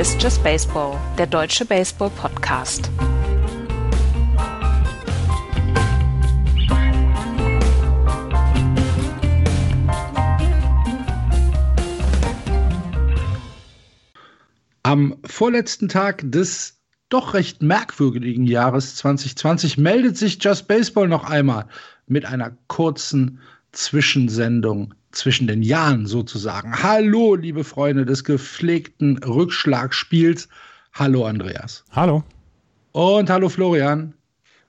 Ist Just Baseball, der deutsche Baseball-Podcast. Am vorletzten Tag des doch recht merkwürdigen Jahres 2020 meldet sich Just Baseball noch einmal mit einer kurzen Zwischensendung zwischen den Jahren sozusagen. Hallo, liebe Freunde des gepflegten Rückschlagspiels. Hallo, Andreas. Hallo. Und hallo, Florian.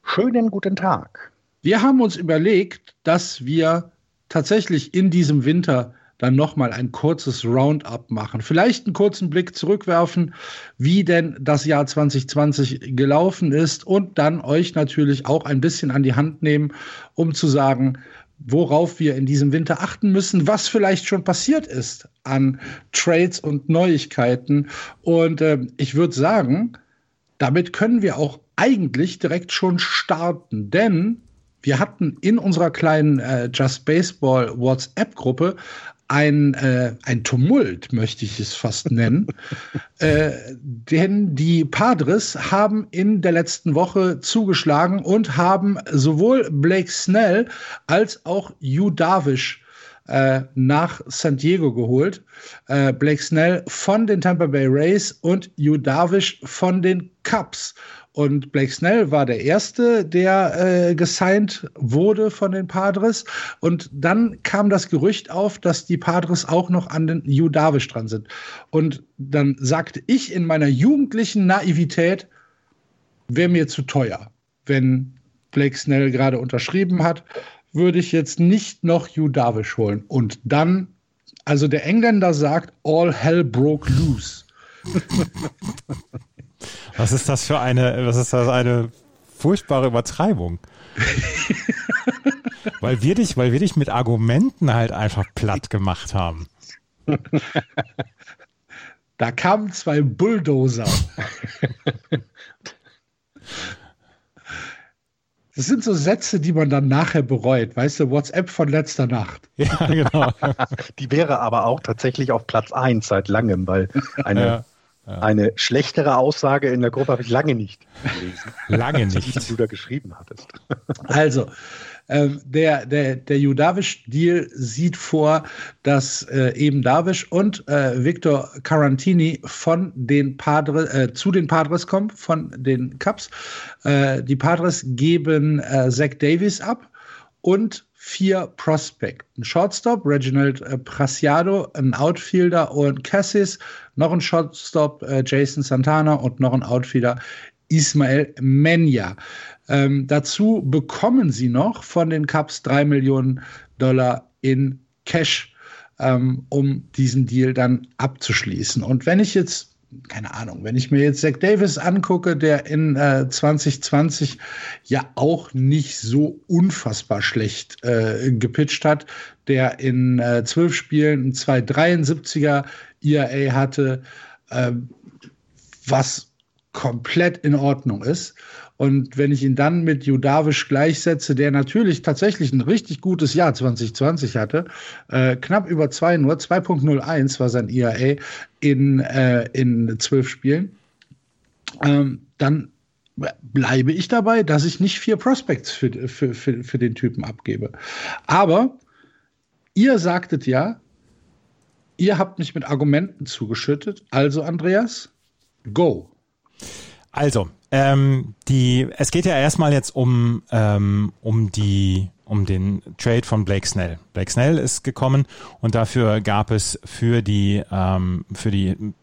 Schönen guten Tag. Wir haben uns überlegt, dass wir tatsächlich in diesem Winter dann nochmal ein kurzes Roundup machen. Vielleicht einen kurzen Blick zurückwerfen, wie denn das Jahr 2020 gelaufen ist und dann euch natürlich auch ein bisschen an die Hand nehmen, um zu sagen, worauf wir in diesem Winter achten müssen, was vielleicht schon passiert ist an Trades und Neuigkeiten. Und äh, ich würde sagen, damit können wir auch eigentlich direkt schon starten, denn wir hatten in unserer kleinen äh, Just Baseball WhatsApp-Gruppe ein, äh, ein Tumult, möchte ich es fast nennen. äh, denn die Padres haben in der letzten Woche zugeschlagen und haben sowohl Blake Snell als auch Yu Darvish äh, nach San Diego geholt. Äh, Blake Snell von den Tampa Bay Rays und Yu Darvish von den Cubs. Und Blake Snell war der Erste, der äh, gesigned wurde von den Padres. Und dann kam das Gerücht auf, dass die Padres auch noch an den Hugh Darvish dran sind. Und dann sagte ich in meiner jugendlichen Naivität, wäre mir zu teuer. Wenn Blake Snell gerade unterschrieben hat, würde ich jetzt nicht noch Hugh Darvish holen. Und dann, also der Engländer sagt, all hell broke loose. Was ist das für eine, was ist das eine furchtbare Übertreibung? weil wir dich, weil wir dich mit Argumenten halt einfach platt gemacht haben. Da kamen zwei Bulldozer. Das sind so Sätze, die man dann nachher bereut. Weißt du, WhatsApp von letzter Nacht. Ja, genau. Die wäre aber auch tatsächlich auf Platz 1 seit langem, weil eine ja. Ja. Eine schlechtere Aussage in der Gruppe habe ich lange nicht gelesen. Lange nicht. Die du da geschrieben hattest. Also, ähm, der, der, der Judavish-Deal sieht vor, dass äh, eben Davish und äh, Victor Carantini von den Padres, äh, zu den Padres kommen, von den Cubs. Äh, die Padres geben äh, Zach Davis ab und vier Prospect. Ein Shortstop, Reginald äh, Prasiado, ein Outfielder und Cassis, noch ein Shortstop, äh, Jason Santana und noch ein Outfielder, Ismael Menya. Ähm, dazu bekommen sie noch von den Cubs drei Millionen Dollar in Cash, ähm, um diesen Deal dann abzuschließen. Und wenn ich jetzt keine Ahnung, wenn ich mir jetzt Zach Davis angucke, der in äh, 2020 ja auch nicht so unfassbar schlecht äh, gepitcht hat, der in äh, zwölf Spielen ein 2,73er ERA hatte, äh, was komplett in Ordnung ist. Und wenn ich ihn dann mit Judavish gleichsetze, der natürlich tatsächlich ein richtig gutes Jahr 2020 hatte, äh, knapp über zwei nur, 2.01 war sein ERA in, äh, in zwölf Spielen, ähm, dann bleibe ich dabei, dass ich nicht vier Prospects für, für, für, für den Typen abgebe. Aber ihr sagtet ja, ihr habt mich mit Argumenten zugeschüttet. Also, Andreas, go. Also, ähm, die, es geht ja erstmal jetzt um, ähm, um die, um den Trade von Blake Snell. Blake Snell ist gekommen und dafür gab es für die, ähm, für die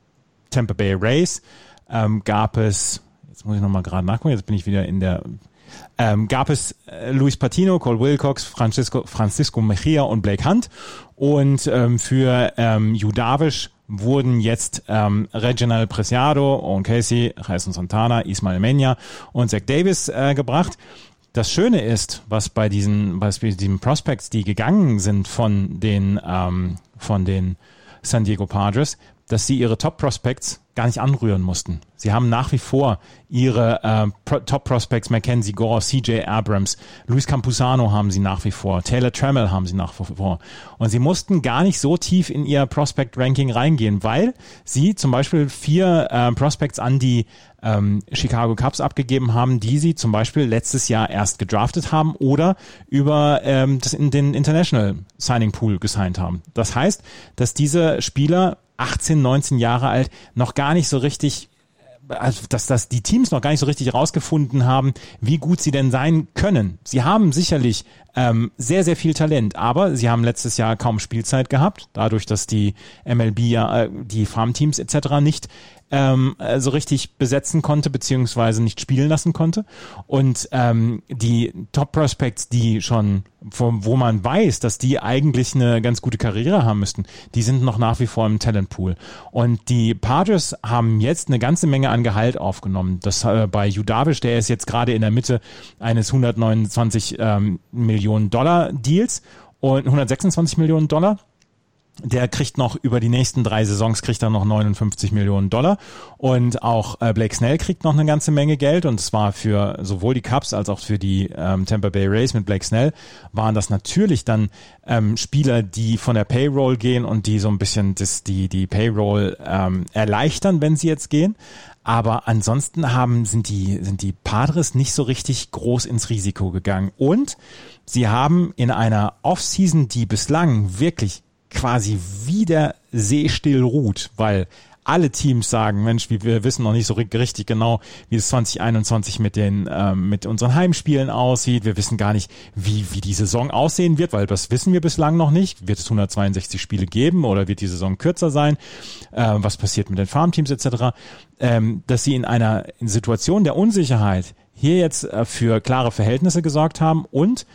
Tampa Bay Rays ähm, gab es, jetzt muss ich nochmal gerade nachgucken, jetzt bin ich wieder in der, ähm, gab es äh, Luis Patino, Cole Wilcox, Francisco, Francisco Mejia und Blake Hunt und ähm, für ähm, Judavish wurden jetzt ähm, Reginald Preciado, Owen Casey, Jason Santana, Ismael Menya und Zach Davis äh, gebracht. Das Schöne ist, was bei diesen, bei diesen Prospects, die gegangen sind von den, ähm, von den San Diego Padres, dass sie ihre Top Prospects gar nicht anrühren mussten. Sie haben nach wie vor ihre äh, Pro Top Prospects, Mackenzie Gore, CJ Abrams, Luis Campusano haben sie nach wie vor, Taylor Trammell haben sie nach wie vor. Und sie mussten gar nicht so tief in ihr Prospect Ranking reingehen, weil sie zum Beispiel vier äh, Prospects an die ähm, Chicago Cubs abgegeben haben, die sie zum Beispiel letztes Jahr erst gedraftet haben oder über ähm, das in den International Signing Pool gesigned haben. Das heißt, dass diese Spieler 18, 19 Jahre alt, noch gar nicht so richtig also dass, dass die Teams noch gar nicht so richtig herausgefunden haben, wie gut sie denn sein können. Sie haben sicherlich ähm, sehr, sehr viel Talent, aber sie haben letztes Jahr kaum Spielzeit gehabt, dadurch, dass die MLB ja äh, die Farmteams etc. nicht ähm, so richtig besetzen konnte, beziehungsweise nicht spielen lassen konnte. Und ähm, die Top Prospects, die schon, wo man weiß, dass die eigentlich eine ganz gute Karriere haben müssten, die sind noch nach wie vor im Talentpool. Und die Padres haben jetzt eine ganze Menge an Gehalt aufgenommen. Das äh, bei Judavish, der ist jetzt gerade in der Mitte eines 129 ähm, Millionen Dollar Deals und 126 Millionen Dollar der kriegt noch über die nächsten drei Saisons kriegt er noch 59 Millionen Dollar. Und auch äh, Blake Snell kriegt noch eine ganze Menge Geld. Und zwar für sowohl die Cubs als auch für die ähm, Tampa Bay Rays mit Blake Snell waren das natürlich dann ähm, Spieler, die von der Payroll gehen und die so ein bisschen das, die die Payroll ähm, erleichtern, wenn sie jetzt gehen. Aber ansonsten haben sind die sind die Padres nicht so richtig groß ins Risiko gegangen. Und sie haben in einer Offseason, die bislang wirklich quasi wieder seestill ruht, weil alle Teams sagen, Mensch, wir wissen noch nicht so richtig genau, wie es 2021 mit den ähm, mit unseren Heimspielen aussieht. Wir wissen gar nicht, wie wie die Saison aussehen wird, weil das wissen wir bislang noch nicht. Wird es 162 Spiele geben oder wird die Saison kürzer sein? Äh, was passiert mit den Farmteams etc. Ähm, dass sie in einer Situation der Unsicherheit hier jetzt äh, für klare Verhältnisse gesorgt haben und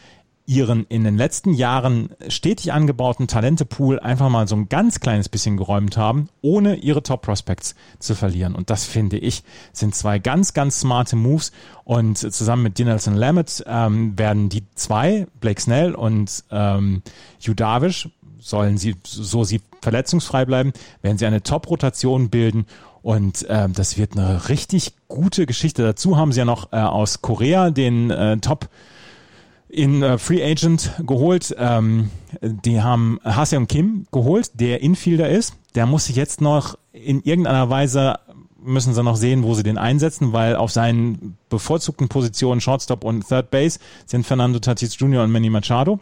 ihren in den letzten Jahren stetig angebauten Talentepool einfach mal so ein ganz kleines bisschen geräumt haben, ohne ihre Top Prospects zu verlieren. Und das finde ich sind zwei ganz, ganz smarte Moves. Und zusammen mit Dinelson Lammett ähm, werden die zwei, Blake Snell und ähm, Hugh Darvish, sollen sie, so sie verletzungsfrei bleiben, werden sie eine Top-Rotation bilden und ähm, das wird eine richtig gute Geschichte. Dazu haben sie ja noch äh, aus Korea den äh, Top in äh, Free Agent geholt. Ähm, die haben Haseon Kim geholt, der Infielder ist. Der muss sich jetzt noch in irgendeiner Weise müssen sie noch sehen, wo sie den einsetzen, weil auf seinen bevorzugten Positionen Shortstop und Third Base sind Fernando Tatis Jr. und Manny Machado.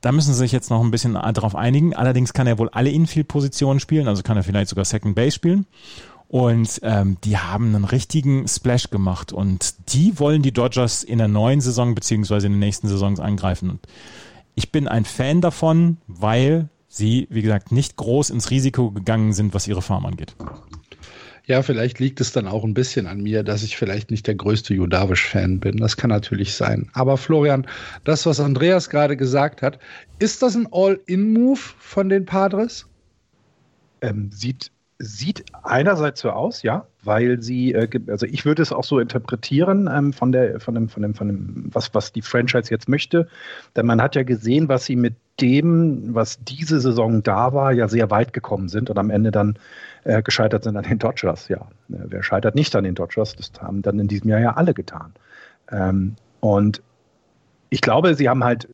Da müssen sie sich jetzt noch ein bisschen darauf einigen. Allerdings kann er wohl alle Infield-Positionen spielen, also kann er vielleicht sogar Second Base spielen. Und ähm, die haben einen richtigen Splash gemacht und die wollen die Dodgers in der neuen Saison beziehungsweise in den nächsten Saisons angreifen. Und ich bin ein Fan davon, weil sie, wie gesagt, nicht groß ins Risiko gegangen sind, was ihre Farm angeht. Ja, vielleicht liegt es dann auch ein bisschen an mir, dass ich vielleicht nicht der größte Judavisch-Fan bin. Das kann natürlich sein. Aber Florian, das, was Andreas gerade gesagt hat, ist das ein All-In-Move von den Padres? Ähm, sieht sieht einerseits so aus, ja, weil sie, äh, also ich würde es auch so interpretieren ähm, von der, von dem, von dem, von dem, was, was die Franchise jetzt möchte. Denn man hat ja gesehen, was sie mit dem, was diese Saison da war, ja sehr weit gekommen sind und am Ende dann äh, gescheitert sind an den Dodgers. Ja, äh, wer scheitert nicht an den Dodgers? Das haben dann in diesem Jahr ja alle getan. Ähm, und ich glaube, sie haben halt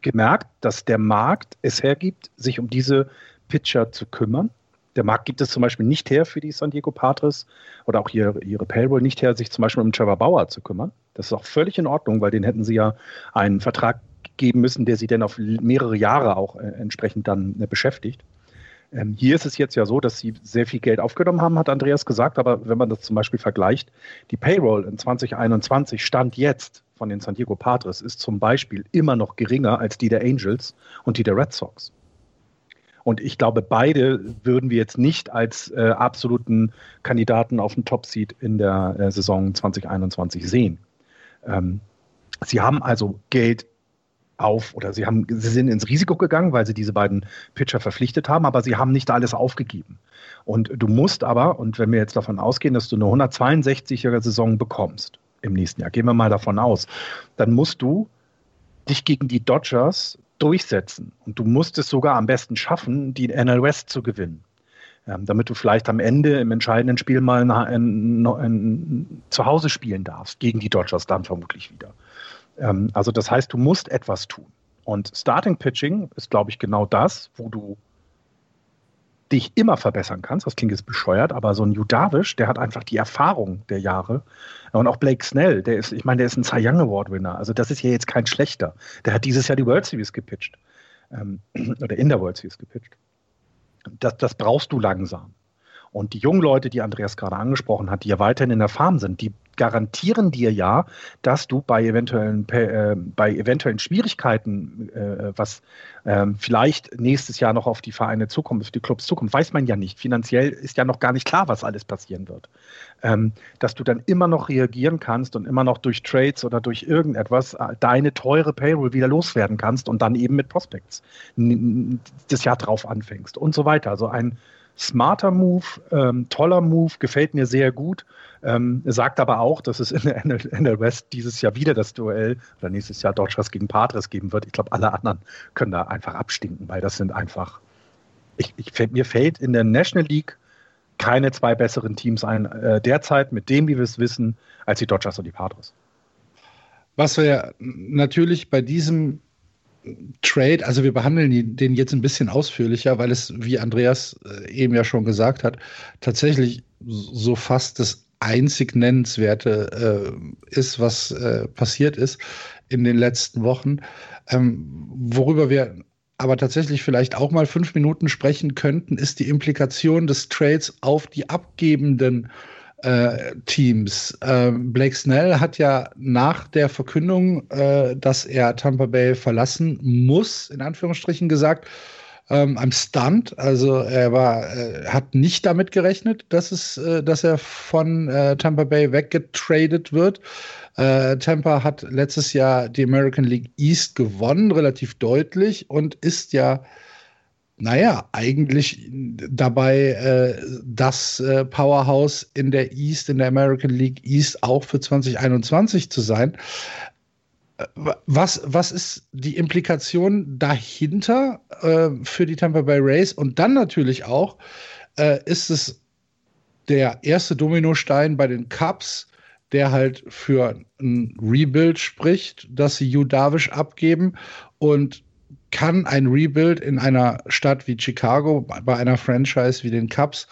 gemerkt, dass der Markt es hergibt, sich um diese Pitcher zu kümmern der Markt gibt es zum Beispiel nicht her für die San Diego Padres oder auch ihre, ihre Payroll nicht her, sich zum Beispiel um Trevor Bauer zu kümmern. Das ist auch völlig in Ordnung, weil den hätten sie ja einen Vertrag geben müssen, der sie dann auf mehrere Jahre auch äh, entsprechend dann äh, beschäftigt. Ähm, hier ist es jetzt ja so, dass sie sehr viel Geld aufgenommen haben, hat Andreas gesagt, aber wenn man das zum Beispiel vergleicht, die Payroll in 2021 stand jetzt von den San Diego Padres ist zum Beispiel immer noch geringer als die der Angels und die der Red Sox. Und ich glaube, beide würden wir jetzt nicht als äh, absoluten Kandidaten auf den Top-Seed in der äh, Saison 2021 sehen. Ähm, sie haben also Geld auf oder sie haben, sie sind ins Risiko gegangen, weil sie diese beiden Pitcher verpflichtet haben, aber sie haben nicht alles aufgegeben. Und du musst aber, und wenn wir jetzt davon ausgehen, dass du eine 162er Saison bekommst im nächsten Jahr, gehen wir mal davon aus, dann musst du dich gegen die Dodgers durchsetzen. Und du musst es sogar am besten schaffen, die NL West zu gewinnen. ähm, damit du vielleicht am Ende im entscheidenden Spiel mal ein, ein, ein, zu Hause spielen darfst, gegen die Dodgers dann vermutlich wieder. Ähm, also das heißt, du musst etwas tun. Und Starting Pitching ist, glaube ich, genau das, wo du dich immer verbessern kannst. Das klingt jetzt bescheuert, aber so ein Judavish, der hat einfach die Erfahrung der Jahre. Und auch Blake Snell, der ist, ich meine, der ist ein Cy Young Award Winner. Also das ist ja jetzt kein schlechter. Der hat dieses Jahr die World Series gepitcht. Ähm, oder in der World Series gepitcht. Das, das brauchst du langsam. Und die jungen Leute, die Andreas gerade angesprochen hat, die ja weiterhin in der Farm sind, die garantieren dir ja, dass du bei eventuellen, äh, bei eventuellen Schwierigkeiten, äh, was äh, vielleicht nächstes Jahr noch auf die Vereine zukommt, auf die Clubs zukommt, weiß man ja nicht. Finanziell ist ja noch gar nicht klar, was alles passieren wird. Ähm, dass du dann immer noch reagieren kannst und immer noch durch Trades oder durch irgendetwas äh, deine teure Payroll wieder loswerden kannst und dann eben mit Prospects das Jahr drauf anfängst und so weiter. Also ein smarter Move, ähm, toller Move, gefällt mir sehr gut. Ähm, sagt aber auch, dass es in der NL West dieses Jahr wieder das Duell oder nächstes Jahr Dodgers gegen Padres geben wird. Ich glaube, alle anderen können da einfach abstinken, weil das sind einfach. Ich, ich, mir fällt in der National League keine zwei besseren Teams ein äh, derzeit mit dem, wie wir es wissen, als die Dodgers und die Padres. Was wir natürlich bei diesem Trade, also wir behandeln den jetzt ein bisschen ausführlicher, weil es, wie Andreas äh, eben ja schon gesagt hat, tatsächlich so fast das einzig Nennenswerte äh, ist, was äh, passiert ist in den letzten Wochen. Ähm, worüber wir aber tatsächlich vielleicht auch mal fünf Minuten sprechen könnten, ist die Implikation des Trades auf die abgebenden äh, Teams. Ähm, Blake Snell hat ja nach der Verkündung, äh, dass er Tampa Bay verlassen muss, in Anführungsstrichen gesagt, ähm, am Stunt. Also er war, äh, hat nicht damit gerechnet, dass es, äh, dass er von äh, Tampa Bay weggetradet wird. Äh, Tampa hat letztes Jahr die American League East gewonnen, relativ deutlich und ist ja naja, eigentlich dabei äh, das äh, Powerhouse in der East, in der American League East auch für 2021 zu sein. Äh, was, was ist die Implikation dahinter äh, für die Tampa Bay Rays? Und dann natürlich auch, äh, ist es der erste Dominostein bei den Cubs, der halt für ein Rebuild spricht, dass sie Hugh Darvish abgeben und kann ein Rebuild in einer Stadt wie Chicago, bei einer Franchise wie den Cubs,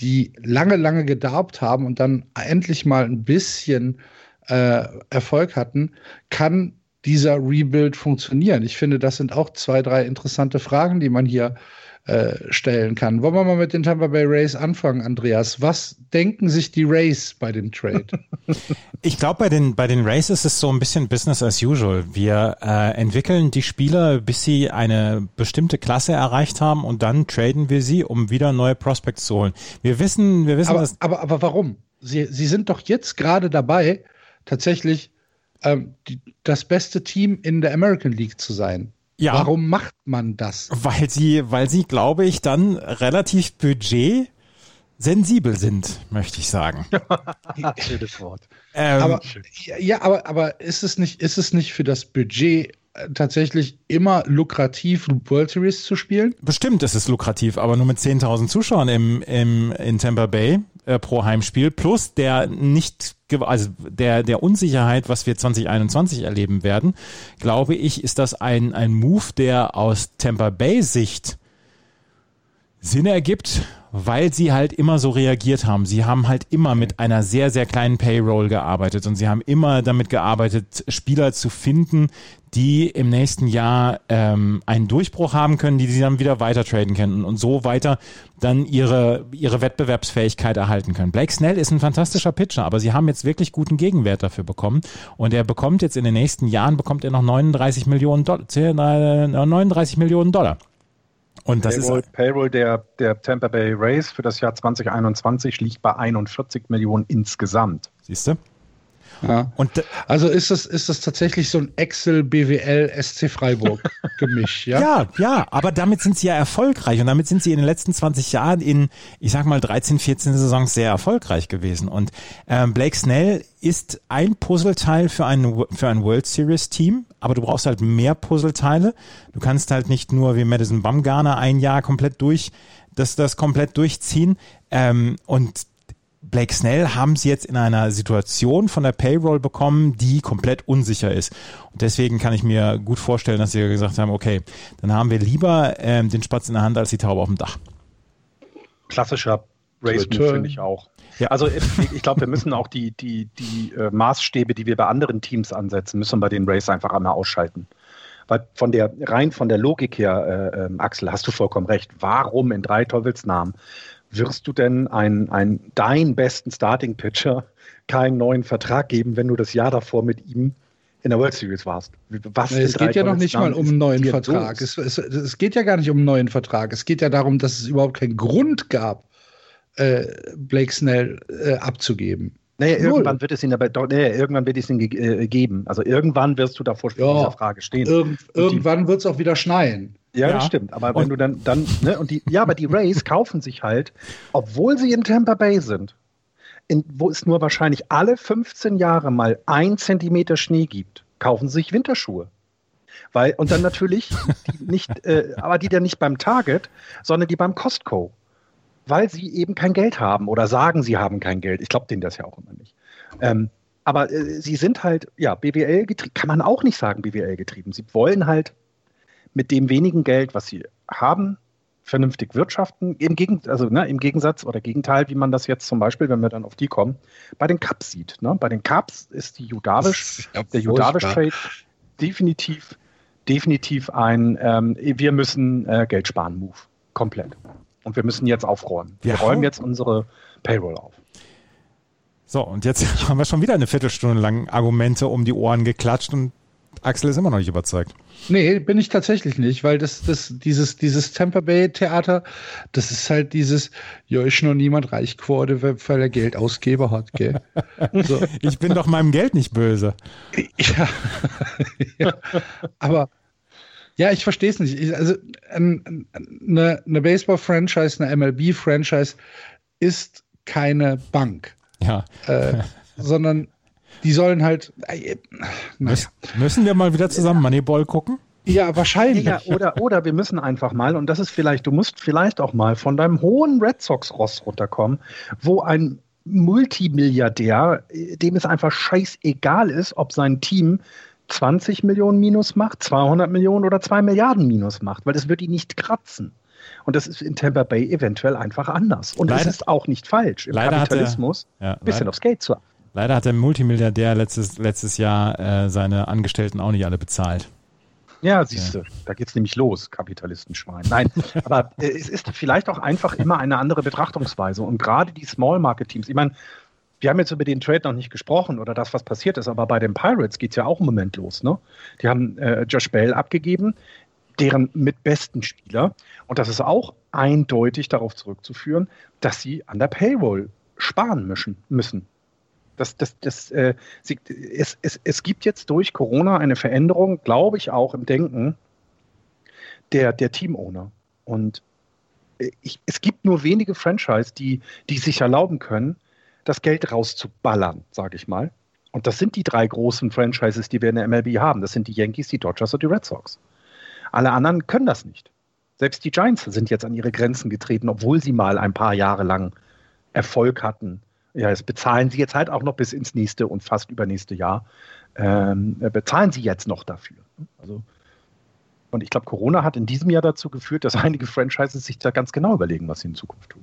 die lange, lange gedarbt haben und dann endlich mal ein bisschen äh, Erfolg hatten, kann dieser Rebuild funktionieren? Ich finde, das sind auch zwei, drei interessante Fragen, die man hier äh, stellen kann. Wollen wir mal mit den Tampa Bay Rays anfangen, Andreas? Was denken sich die Rays bei dem Trade? Ich glaube, bei den, bei den Rays ist es so ein bisschen Business as usual. Wir äh, entwickeln die Spieler, bis sie eine bestimmte Klasse erreicht haben und dann traden wir sie, um wieder neue Prospects zu holen. Wir wissen, wir wissen, aber, dass aber, aber warum? Sie, sie sind doch jetzt gerade dabei, tatsächlich ähm, die, das beste Team in der American League zu sein. Ja. Warum macht man das? Weil sie, weil sie, glaube ich, dann relativ budget sensibel sind, möchte ich sagen. Schönes Wort. Ähm, aber, ja, aber, aber ist es nicht, ist es nicht für das Budget äh, tatsächlich immer lukrativ, World Series zu spielen? Bestimmt ist es lukrativ, aber nur mit 10.000 Zuschauern im, im, in Tampa Bay äh, pro Heimspiel plus der nicht also der der Unsicherheit, was wir 2021 erleben werden, glaube ich, ist das ein ein Move, der aus Tampa Bay Sicht Sinn ergibt, weil sie halt immer so reagiert haben. Sie haben halt immer mit einer sehr, sehr kleinen Payroll gearbeitet und sie haben immer damit gearbeitet, Spieler zu finden, die im nächsten Jahr ähm, einen Durchbruch haben können, die sie dann wieder weiter traden können und so weiter dann ihre, ihre Wettbewerbsfähigkeit erhalten können. Blake Snell ist ein fantastischer Pitcher, aber sie haben jetzt wirklich guten Gegenwert dafür bekommen und er bekommt jetzt in den nächsten Jahren bekommt er noch 39 Millionen Dollar, 39 Millionen Dollar. Und das Payroll, ist Payroll der, der Tampa Bay Rays für das Jahr 2021 liegt bei 41 Millionen insgesamt. Siehst du? Ja. Und also ist das, ist das tatsächlich so ein Excel BWL SC Freiburg Gemisch, ja? Ja, ja, aber damit sind sie ja erfolgreich und damit sind sie in den letzten 20 Jahren in, ich sag mal, 13, 14 Saisons sehr erfolgreich gewesen. Und ähm, Blake Snell ist ein Puzzleteil für ein, für ein World Series Team, aber du brauchst halt mehr Puzzleteile. Du kannst halt nicht nur wie Madison Bumgarner ein Jahr komplett durch das, das komplett durchziehen. Ähm, und Blake Snell haben sie jetzt in einer Situation von der Payroll bekommen, die komplett unsicher ist. Und deswegen kann ich mir gut vorstellen, dass sie gesagt haben, okay, dann haben wir lieber ähm, den Spatz in der Hand als die Taube auf dem Dach. Klassischer Race-Move finde ich auch. Ja. Also ich, ich glaube, wir müssen auch die, die, die äh, Maßstäbe, die wir bei anderen Teams ansetzen, müssen bei den Race einfach einmal ausschalten. Weil von der, rein von der Logik her, äh, äh, Axel, hast du vollkommen recht. Warum in drei Teufelsnamen wirst du denn ein, ein, deinen besten Starting-Pitcher keinen neuen Vertrag geben, wenn du das Jahr davor mit ihm in der World Series warst. Was es geht ja noch nicht mal um einen neuen Vertrag. Es, es, es, geht ja gar nicht um einen neuen Vertrag. Es geht ja darum, dass es überhaupt keinen Grund gab, äh, Blake Snell äh, abzugeben. Naja, Null. irgendwann wird es ihn aber naja, irgendwann wird es ihn ge äh, geben. Also irgendwann wirst du davor ja, dieser Frage stehen. Irg irgendwann wird es auch wieder schneien. Ja, ja, das stimmt. Aber wenn und, du dann, dann, ne, und die, ja, aber die Rays kaufen sich halt, obwohl sie in Tampa Bay sind, in, wo es nur wahrscheinlich alle 15 Jahre mal ein Zentimeter Schnee gibt, kaufen sie sich Winterschuhe. Weil, und dann natürlich die nicht, äh, aber die dann nicht beim Target, sondern die beim Costco weil sie eben kein Geld haben oder sagen, sie haben kein Geld. Ich glaube denen das ja auch immer nicht. Ähm, aber äh, sie sind halt, ja, BWL getrieben, kann man auch nicht sagen, BWL getrieben. Sie wollen halt mit dem wenigen Geld, was sie haben, vernünftig wirtschaften. Im, Gegen, also, ne, Im Gegensatz oder Gegenteil, wie man das jetzt zum Beispiel, wenn wir dann auf die kommen, bei den Cups sieht. Ne? Bei den Cups ist die Judavish, ja der Judavish-Trade definitiv, definitiv ein ähm, Wir müssen äh, Geld sparen Move. Komplett. Und wir müssen jetzt aufräumen. Wir ja. räumen jetzt unsere Payroll auf. So, und jetzt haben wir schon wieder eine Viertelstunde lang Argumente um die Ohren geklatscht und Axel ist immer noch nicht überzeugt. Nee, bin ich tatsächlich nicht, weil das, das, dieses, dieses Tampa Bay Theater, das ist halt dieses, ja, ist noch niemand reich geworden, weil er Geld Ausgeber hat, gell? So. Ich bin doch meinem Geld nicht böse. Ja, ja. aber ja, ich verstehe es nicht. Ich, also eine, eine Baseball-Franchise, eine MLB-Franchise ist keine Bank. Ja. Äh, sondern die sollen halt. Äh, naja. Müssen wir mal wieder zusammen Moneyball gucken? Ja, wahrscheinlich. Ja, oder, oder wir müssen einfach mal, und das ist vielleicht, du musst vielleicht auch mal von deinem hohen Red Sox-Ross runterkommen, wo ein Multimilliardär, dem es einfach scheißegal ist, ob sein Team 20 Millionen Minus macht, 200 Millionen oder 2 Milliarden Minus macht, weil das wird ihn nicht kratzen. Und das ist in Tampa Bay eventuell einfach anders. Und es ist auch nicht falsch, im Kapitalismus ein bisschen leider, aufs Geld zu achten. Leider hat der Multimilliardär letztes, letztes Jahr äh, seine Angestellten auch nicht alle bezahlt. Ja, siehst du, ja. da geht's nämlich los, Kapitalistenschwein. Nein, aber äh, es ist vielleicht auch einfach immer eine andere Betrachtungsweise. Und gerade die Small Market Teams, ich meine, wir haben jetzt über den Trade noch nicht gesprochen oder das, was passiert ist, aber bei den Pirates geht es ja auch im Moment los. Ne? Die haben äh, Josh Bell abgegeben, deren mitbesten Spieler. Und das ist auch eindeutig darauf zurückzuführen, dass sie an der Payroll sparen müssen. müssen. Das, das, das, äh, es, es, es gibt jetzt durch Corona eine Veränderung, glaube ich, auch im Denken der, der Teamowner. Und äh, ich, es gibt nur wenige Franchise, die, die sich erlauben können, das Geld rauszuballern, sage ich mal. Und das sind die drei großen Franchises, die wir in der MLB haben. Das sind die Yankees, die Dodgers und die Red Sox. Alle anderen können das nicht. Selbst die Giants sind jetzt an ihre Grenzen getreten, obwohl sie mal ein paar Jahre lang Erfolg hatten. Ja, das bezahlen sie jetzt halt auch noch bis ins nächste und fast übernächste Jahr. Ähm, bezahlen sie jetzt noch dafür. Also, und ich glaube, Corona hat in diesem Jahr dazu geführt, dass einige Franchises sich da ganz genau überlegen, was sie in Zukunft tun.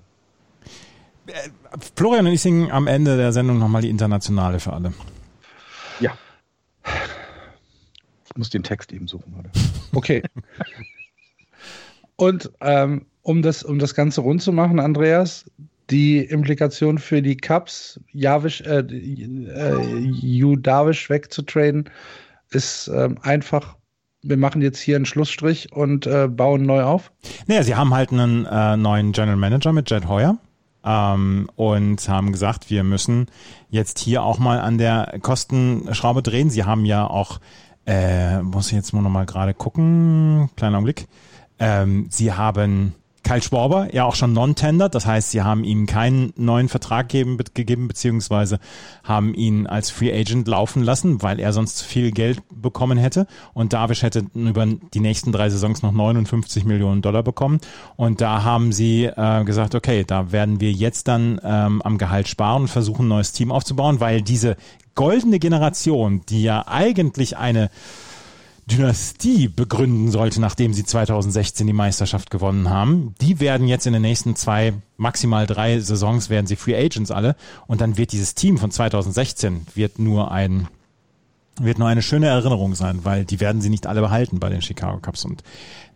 Äh, Florian und ich singen am Ende der Sendung nochmal die Internationale für alle. Ja. Ich muss den Text eben suchen, oder? Okay. Und ähm, um, das, um das Ganze rund zu machen, Andreas, die Implikation für die Cups, Javish, äh, äh, Judavish wegzutraden, ist ähm, einfach wir machen jetzt hier einen Schlussstrich und äh, bauen neu auf? Naja, sie haben halt einen äh, neuen General Manager mit Jed Hoyer ähm, und haben gesagt, wir müssen jetzt hier auch mal an der Kostenschraube drehen. Sie haben ja auch, äh, muss ich jetzt mal nochmal gerade gucken, kleiner Augenblick, ähm, sie haben Kyle Schwarber ja auch schon non-tendered, das heißt, sie haben ihm keinen neuen Vertrag geben, gegeben, beziehungsweise haben ihn als Free Agent laufen lassen, weil er sonst zu viel Geld bekommen hätte. Und Davish hätte über die nächsten drei Saisons noch 59 Millionen Dollar bekommen. Und da haben sie äh, gesagt, okay, da werden wir jetzt dann ähm, am Gehalt sparen und versuchen, ein neues Team aufzubauen, weil diese goldene Generation, die ja eigentlich eine Dynastie begründen sollte, nachdem sie 2016 die Meisterschaft gewonnen haben. Die werden jetzt in den nächsten zwei, maximal drei Saisons werden sie Free Agents alle und dann wird dieses Team von 2016 wird nur ein wird nur eine schöne Erinnerung sein, weil die werden sie nicht alle behalten bei den Chicago Cubs. Und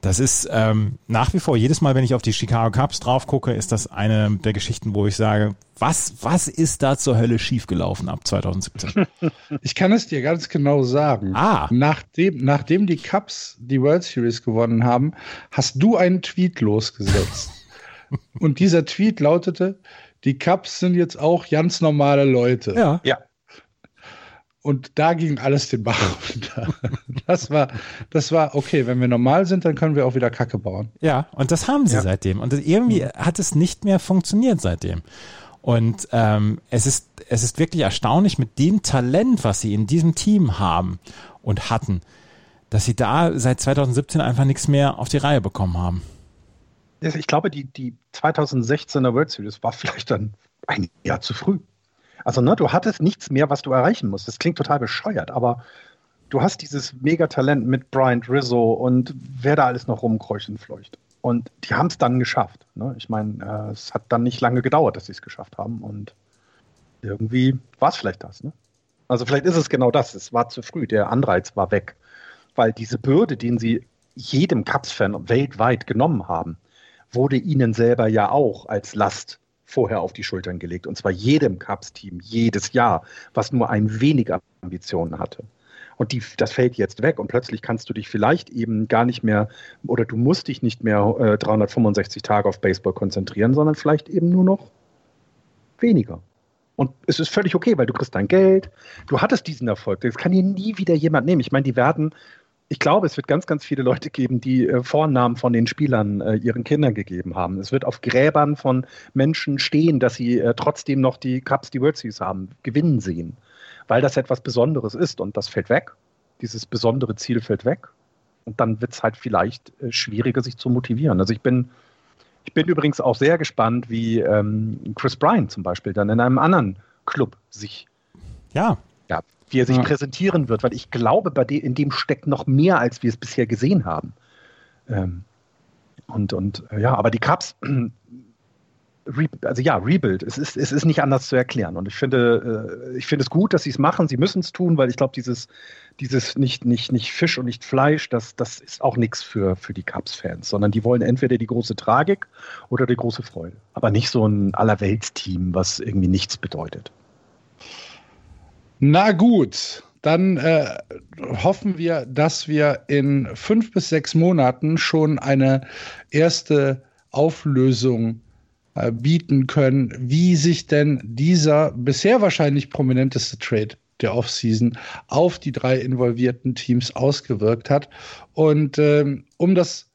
das ist ähm, nach wie vor, jedes Mal, wenn ich auf die Chicago Cubs drauf gucke, ist das eine der Geschichten, wo ich sage, was, was ist da zur Hölle schiefgelaufen ab 2017? Ich kann es dir ganz genau sagen. Ah. Nachdem, nachdem die Cubs die World Series gewonnen haben, hast du einen Tweet losgesetzt. Und dieser Tweet lautete, die Cubs sind jetzt auch ganz normale Leute. Ja. Ja. Und da ging alles den Bach runter. Das war, das war okay. Wenn wir normal sind, dann können wir auch wieder Kacke bauen. Ja, und das haben sie Ja. seitdem. Und irgendwie hat es nicht mehr funktioniert seitdem. Und ähm, es, ist, es ist wirklich erstaunlich mit dem Talent, was sie in diesem Team haben und hatten, dass sie da seit 2017 einfach nichts mehr auf die Reihe bekommen haben. Ich glaube, die, die 2016er World Series war vielleicht dann ein Jahr zu früh. Also, ne, du hattest nichts mehr, was du erreichen musst. Das klingt total bescheuert, aber du hast dieses Megatalent mit Brian Rizzo und wer da alles noch rumkreucht und fleucht. Und die haben es dann geschafft. Ne? Ich meine, äh, es hat dann nicht lange gedauert, dass sie es geschafft haben. Und irgendwie war es vielleicht das. Ne? Also vielleicht ist es genau das. Es war zu früh. Der Anreiz war weg. Weil diese Bürde, den sie jedem Cubs-Fan weltweit genommen haben, wurde ihnen selber ja auch als Last vorher auf die Schultern gelegt. Und zwar jedem Cubs-Team, jedes Jahr, was nur ein wenig Ambitionen hatte. Und die, das fällt jetzt weg und plötzlich kannst du dich vielleicht eben gar nicht mehr oder du musst dich nicht mehr äh, 365 Tage auf Baseball konzentrieren, sondern vielleicht eben nur noch weniger. Und es ist völlig okay, weil du kriegst dein Geld, du hattest diesen Erfolg. Das kann dir nie wieder jemand nehmen. Ich meine, die werden, ich glaube, es wird ganz, ganz viele Leute geben, die äh, Vornamen von den Spielern äh, ihren Kindern gegeben haben. Es wird auf Gräbern von Menschen stehen, dass sie äh, trotzdem noch die Cups, die World Series haben, gewinnen sehen. Weil das etwas Besonderes ist und das fällt weg. Dieses besondere Ziel fällt weg. Und dann wird es halt vielleicht äh, schwieriger, sich zu motivieren. Also ich bin, ich bin übrigens auch sehr gespannt, wie ähm, Chris Bryant zum Beispiel dann in einem anderen Club sich Ja, ja, wie er sich Ja. präsentieren wird, weil ich glaube, bei de in dem steckt noch mehr, als wir es bisher gesehen haben. Ähm, und, und äh, ja, aber die Cups, Re also ja, Rebuild, es ist, es ist nicht anders zu erklären. Und ich finde, äh, ich finde es gut, dass sie es machen. Sie müssen es tun, weil ich glaube, dieses, dieses nicht, nicht, nicht Fisch und nicht Fleisch, das, das ist auch nichts für, für die Cubs-Fans, sondern die wollen entweder die große Tragik oder die große Freude. Aber nicht so ein Allerweltsteam, was irgendwie nichts bedeutet. Na gut, dann äh, hoffen wir, dass wir in fünf bis sechs Monaten schon eine erste Auflösung äh, bieten können, wie sich denn dieser bisher wahrscheinlich prominenteste Trade der Offseason auf die drei involvierten Teams ausgewirkt hat. Und ähm, um das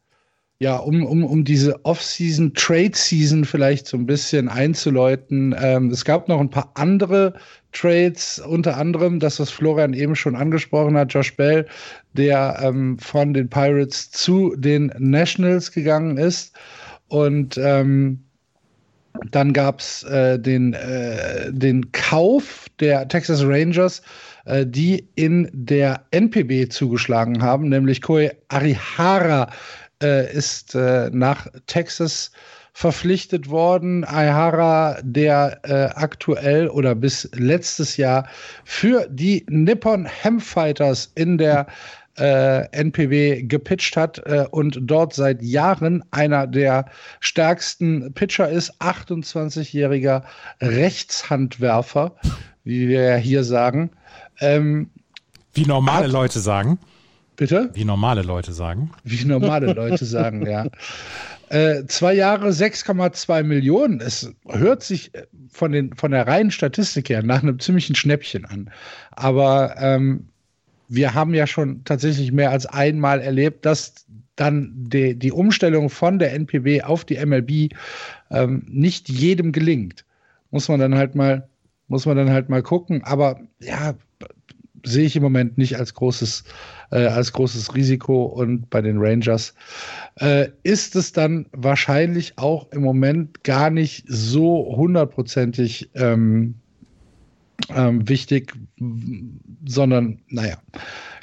ja, um, um, um diese Off-Season, Trade-Season vielleicht so ein bisschen einzuläuten. Ähm, es gab noch ein paar andere Trades, unter anderem das, was Florian eben schon angesprochen hat, Josh Bell, der ähm, von den Pirates zu den Nationals gegangen ist. Und ähm, dann gab es äh, den, äh, den Kauf der Texas Rangers, äh, die in der NPB zugeschlagen haben, nämlich Koei Arihara äh, ist äh, nach Texas verpflichtet worden. Aihara, der äh, aktuell oder bis letztes Jahr für die Nippon Ham Fighters in der äh, NPB gepitcht hat äh, und dort seit Jahren einer der stärksten Pitcher ist, 28-jähriger Rechtshandwerfer, wie wir ja hier sagen. Ähm, wie normale Hat- Leute sagen. Bitte? Wie normale Leute sagen. Wie normale Leute sagen, ja. Äh, zwei Jahre 6,2 Millionen. Es hört sich äh, von, den, von der reinen Statistik her nach einem ziemlichen Schnäppchen an. Aber ähm, wir haben ja schon tatsächlich mehr als einmal erlebt, dass dann die, die Umstellung von der NPB auf die MLB ähm, nicht jedem gelingt. Muss man dann halt mal, muss man dann halt mal gucken. Aber ja, sehe ich im Moment nicht als großes, äh, als großes Risiko. Und bei den Rangers äh, ist es dann wahrscheinlich auch im Moment gar nicht so hundertprozentig ähm, ähm, wichtig, sondern naja,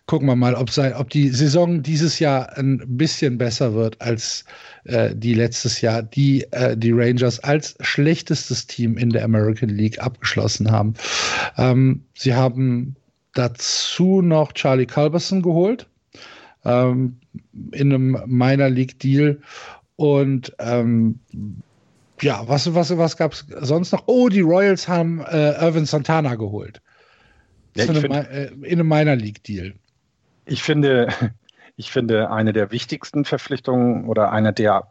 gucken wir mal, ob, sei, ob die Saison dieses Jahr ein bisschen besser wird als äh, die letztes Jahr, die äh, die Rangers als schlechtestes Team in der American League abgeschlossen haben. Ähm, sie haben dazu noch Charlie Culberson geholt ähm, in einem Minor League Deal und ähm, ja, was, was, was gab es sonst noch? Oh, die Royals haben äh, Irvin Santana geholt. Ja, eine, find, äh, in einem Minor League Deal. Ich finde, ich finde, eine der wichtigsten Verpflichtungen oder eine der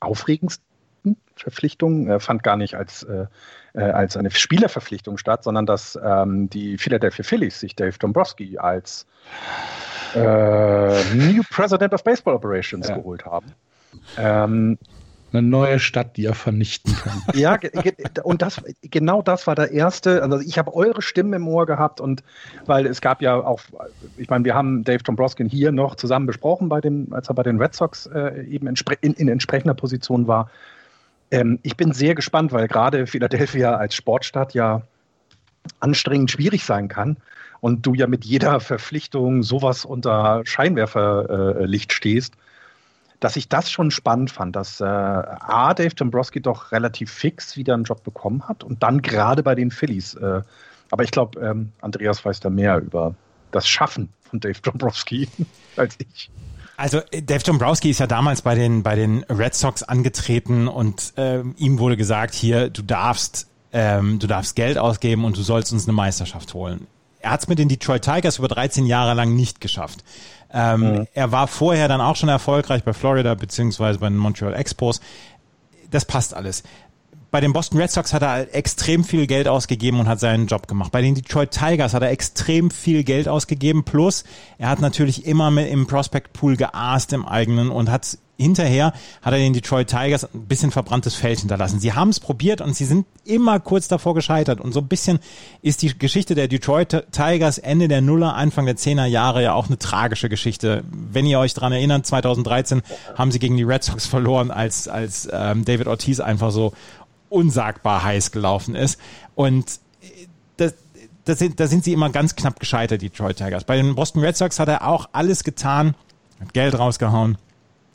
aufregendsten Verpflichtungen äh, fand gar nicht als, äh, als eine Spielerverpflichtung statt, sondern dass ähm, die Philadelphia Phillies sich Dave Dombrowski als New President of Baseball Operations ja. geholt haben. Ähm, eine neue Stadt, die er vernichten kann. Ja, und das genau das war der erste. Also ich habe eure Stimmen im Ohr gehabt und weil es gab ja auch, ich meine, wir haben Dave Dombrowski hier noch zusammen besprochen bei dem, als er bei den Red Sox äh, eben in, in, entsprechender Position war. Ähm, ich bin sehr gespannt, weil gerade Philadelphia als Sportstadt ja anstrengend schwierig sein kann und du ja mit jeder Verpflichtung sowas unter Scheinwerferlicht äh, stehst dass ich das schon spannend fand, dass äh, A, Dave Dombrowski doch relativ fix wieder einen Job bekommen hat und dann gerade bei den Phillies. Äh, aber ich glaube, ähm, Andreas weiß da mehr über das Schaffen von Dave Dombrowski als ich. Also äh, Dave Dombrowski ist ja damals bei den, bei den Red Sox angetreten und äh, ihm wurde gesagt, hier, du darfst, ähm, du darfst Geld ausgeben und du sollst uns eine Meisterschaft holen. Er hat es mit den Detroit Tigers über 13 Jahre lang nicht geschafft. Ähm, mhm. Er war vorher dann auch schon erfolgreich bei Florida beziehungsweise bei den Montreal Expos. Das passt alles. Bei den Boston Red Sox hat er extrem viel Geld ausgegeben und hat seinen Job gemacht. Bei den Detroit Tigers hat er extrem viel Geld ausgegeben. Plus, er hat natürlich immer mit im Prospect Pool geaßt im eigenen und hat hinterher hat er den Detroit Tigers ein bisschen verbranntes Feld hinterlassen. Sie haben es probiert und sie sind immer kurz davor gescheitert. Und so ein bisschen ist die Geschichte der Detroit Tigers Ende der Nuller, Anfang der Zehner Jahre ja auch eine tragische Geschichte. Wenn ihr euch dran erinnert, 2013 haben sie gegen die Red Sox verloren, als, als ähm, David Ortiz einfach so unsagbar heiß gelaufen ist. Und das, das sind, da sind sie immer ganz knapp gescheitert, die Detroit Tigers. Bei den Boston Red Sox hat er auch alles getan, hat Geld rausgehauen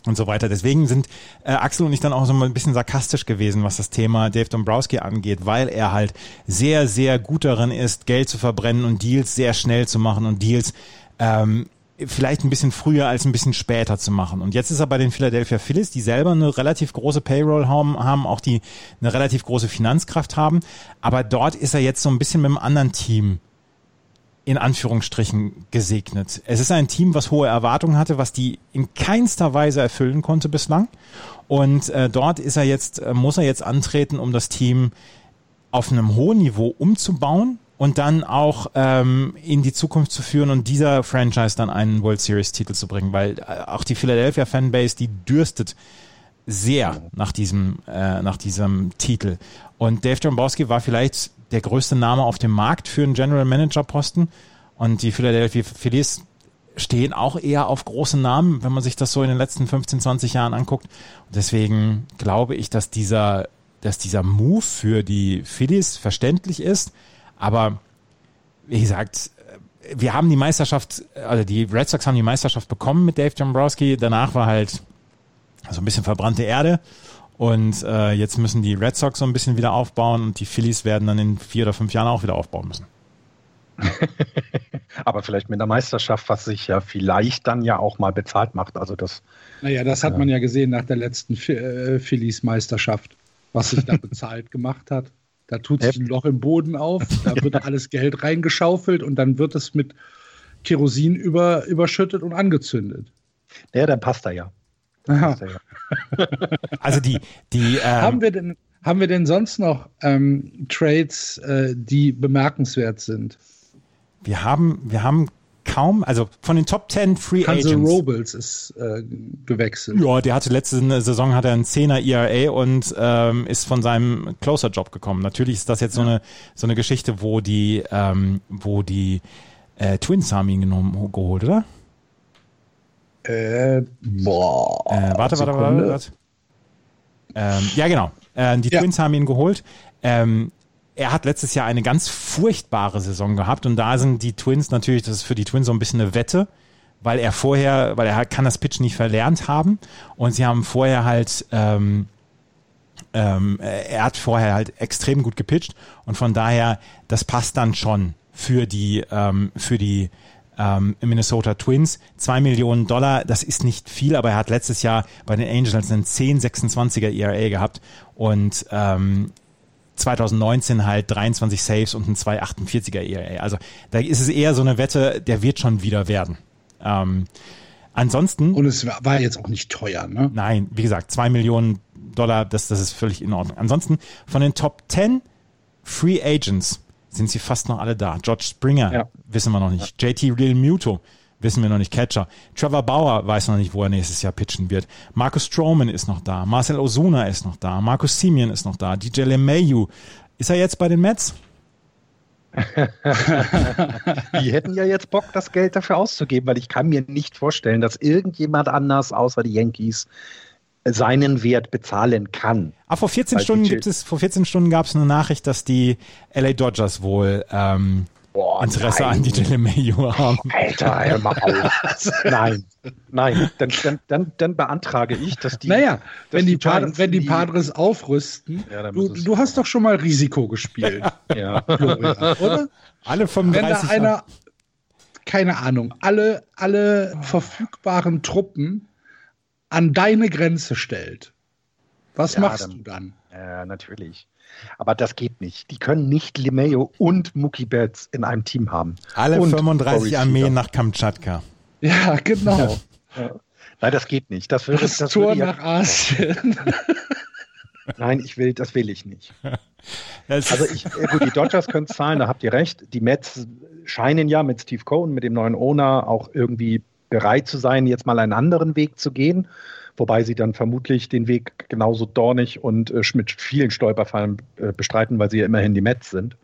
und so weiter. Deswegen sind äh, Axel und ich dann auch so mal ein bisschen sarkastisch gewesen, was das Thema Dave Dombrowski angeht, weil er halt sehr, sehr gut darin ist, Geld zu verbrennen und Deals sehr schnell zu machen und Deals ähm, vielleicht ein bisschen früher als ein bisschen später zu machen. Und jetzt ist er bei den Philadelphia Phillies, die selber eine relativ große Payroll haben, haben auch die eine relativ große Finanzkraft haben. Aber dort ist er jetzt so ein bisschen mit einem anderen Team in Anführungsstrichen gesegnet. Es ist ein Team, was hohe Erwartungen hatte, was die in keinster Weise erfüllen konnte bislang. Und äh, dort ist er jetzt, äh, muss er jetzt antreten, um das Team auf einem hohen Niveau umzubauen und dann auch ähm, in die Zukunft zu führen und dieser Franchise dann einen World Series Titel zu bringen, weil äh, auch die Philadelphia Fanbase, die dürstet sehr nach diesem, äh, nach diesem Titel. Und Dave Dombrowski war vielleicht der größte Name auf dem Markt für einen General Manager Posten. Und die Philadelphia Phillies stehen auch eher auf große Namen, wenn man sich das so in den letzten 15, 20 Jahren anguckt. Und deswegen glaube ich, dass dieser, dass dieser Move für die Phillies verständlich ist. Aber wie gesagt, wir haben die Meisterschaft, also die Red Sox haben die Meisterschaft bekommen mit Dave Dombrowski. Danach war halt so ein bisschen verbrannte Erde. Und äh, jetzt müssen die Red Sox so ein bisschen wieder aufbauen und die Phillies werden dann in vier oder fünf Jahren auch wieder aufbauen müssen. Aber vielleicht mit einer Meisterschaft, was sich ja vielleicht dann ja auch mal bezahlt macht. Also das. Naja, das hat äh, man ja gesehen nach der letzten äh, Phillies-Meisterschaft, was sich da bezahlt gemacht hat. Da tut sich ein Loch im Boden auf, da wird alles Geld reingeschaufelt und dann wird es mit Kerosin über, überschüttet und angezündet. Ja, dann passt er ja. also die, die ähm, haben wir denn haben wir denn sonst noch ähm, Trades, äh, die bemerkenswert sind? Wir haben, wir haben kaum, also von den Top 10 Free Hansel Agents. Robles ist äh, gewechselt. Ja, der hatte letzte Saison hat er einen 10er ERA und ähm, ist von seinem Closer-Job gekommen. Natürlich ist das jetzt so eine so eine Geschichte, wo die ähm, wo die äh, Twins haben ihn genommen, geholt, oder? Äh, boah. Äh, warte, warte, warte, warte. Ähm, ja, genau. Äh, die Ja. Twins haben ihn geholt. Ähm, er hat letztes Jahr eine ganz furchtbare Saison gehabt und da sind die Twins natürlich, das ist für die Twins so ein bisschen eine Wette, weil er vorher, weil er halt kann das Pitch nicht verlernt haben und sie haben vorher halt, ähm, ähm, er hat vorher halt extrem gut gepitcht und von daher, das passt dann schon für die, ähm, für die ähm, Minnesota Twins. Zwei Millionen Dollar, das ist nicht viel, aber er hat letztes Jahr bei den Angels einen 10,26er ERA gehabt und ähm, 2019 halt 23 Saves und ein 2,48er ERA. Also da ist es eher so eine Wette, der wird schon wieder werden. Ähm, ansonsten, Und es war jetzt auch nicht teuer, ne? nein, wie gesagt, zwei Millionen Dollar, das, das ist völlig in Ordnung. Ansonsten von den Top 10 Free Agents sind sie fast noch alle da. George Springer, Ja. wissen wir noch nicht. JT Real Muto, wissen wir noch nicht. Catcher. Trevor Bauer weiß noch nicht, wo er nächstes Jahr pitchen wird. Marcus Stroman ist noch da. Marcel Ozuna ist noch da. Marcus Simeon ist noch da. DJ LeMayu. Ist er jetzt bei den Mets? Die hätten ja jetzt Bock, das Geld dafür auszugeben, weil ich kann mir nicht vorstellen, dass irgendjemand anders außer die Yankees seinen Wert bezahlen kann. Ah, vor 14 Weil Stunden gibt es, vor 14 Stunden gab es eine Nachricht, dass die LA Dodgers wohl ähm, Boah, Interesse nein. an DJ LeMayu haben. Alter, hör mal auf. nein, nein, dann, dann, dann, dann beantrage ich, dass die. naja, dass wenn die, Pad Giants wenn die die- Padres aufrüsten, Ja, du, du hast doch schon mal Risiko gespielt, Ja. Florian, oder? Alle Wenn da 35 einer, keine Ahnung, alle, alle verfügbaren Truppen an deine Grenze stellt, was Ja, machst dann- du dann? Ja, natürlich. Aber das geht nicht. Die können nicht Lemeo und Mookie Betts in einem Team haben. alle Und 35 Corey Armeen nach Kamtschatka. Ja, genau. Nein, das geht nicht. Das würde, Das, das Tor würde ja, nach Asien. Nein, ich will, das will ich nicht. Das Also ich, äh, gut, die Dodgers können zahlen, da habt ihr recht. Die Mets scheinen ja mit Steve Cohen, mit dem neuen Owner, auch irgendwie bereit zu sein, jetzt mal einen anderen Weg zu gehen. Wobei sie dann vermutlich den Weg genauso dornig und äh, mit vielen Stolperfallen äh, bestreiten, weil sie ja immerhin die Mets sind.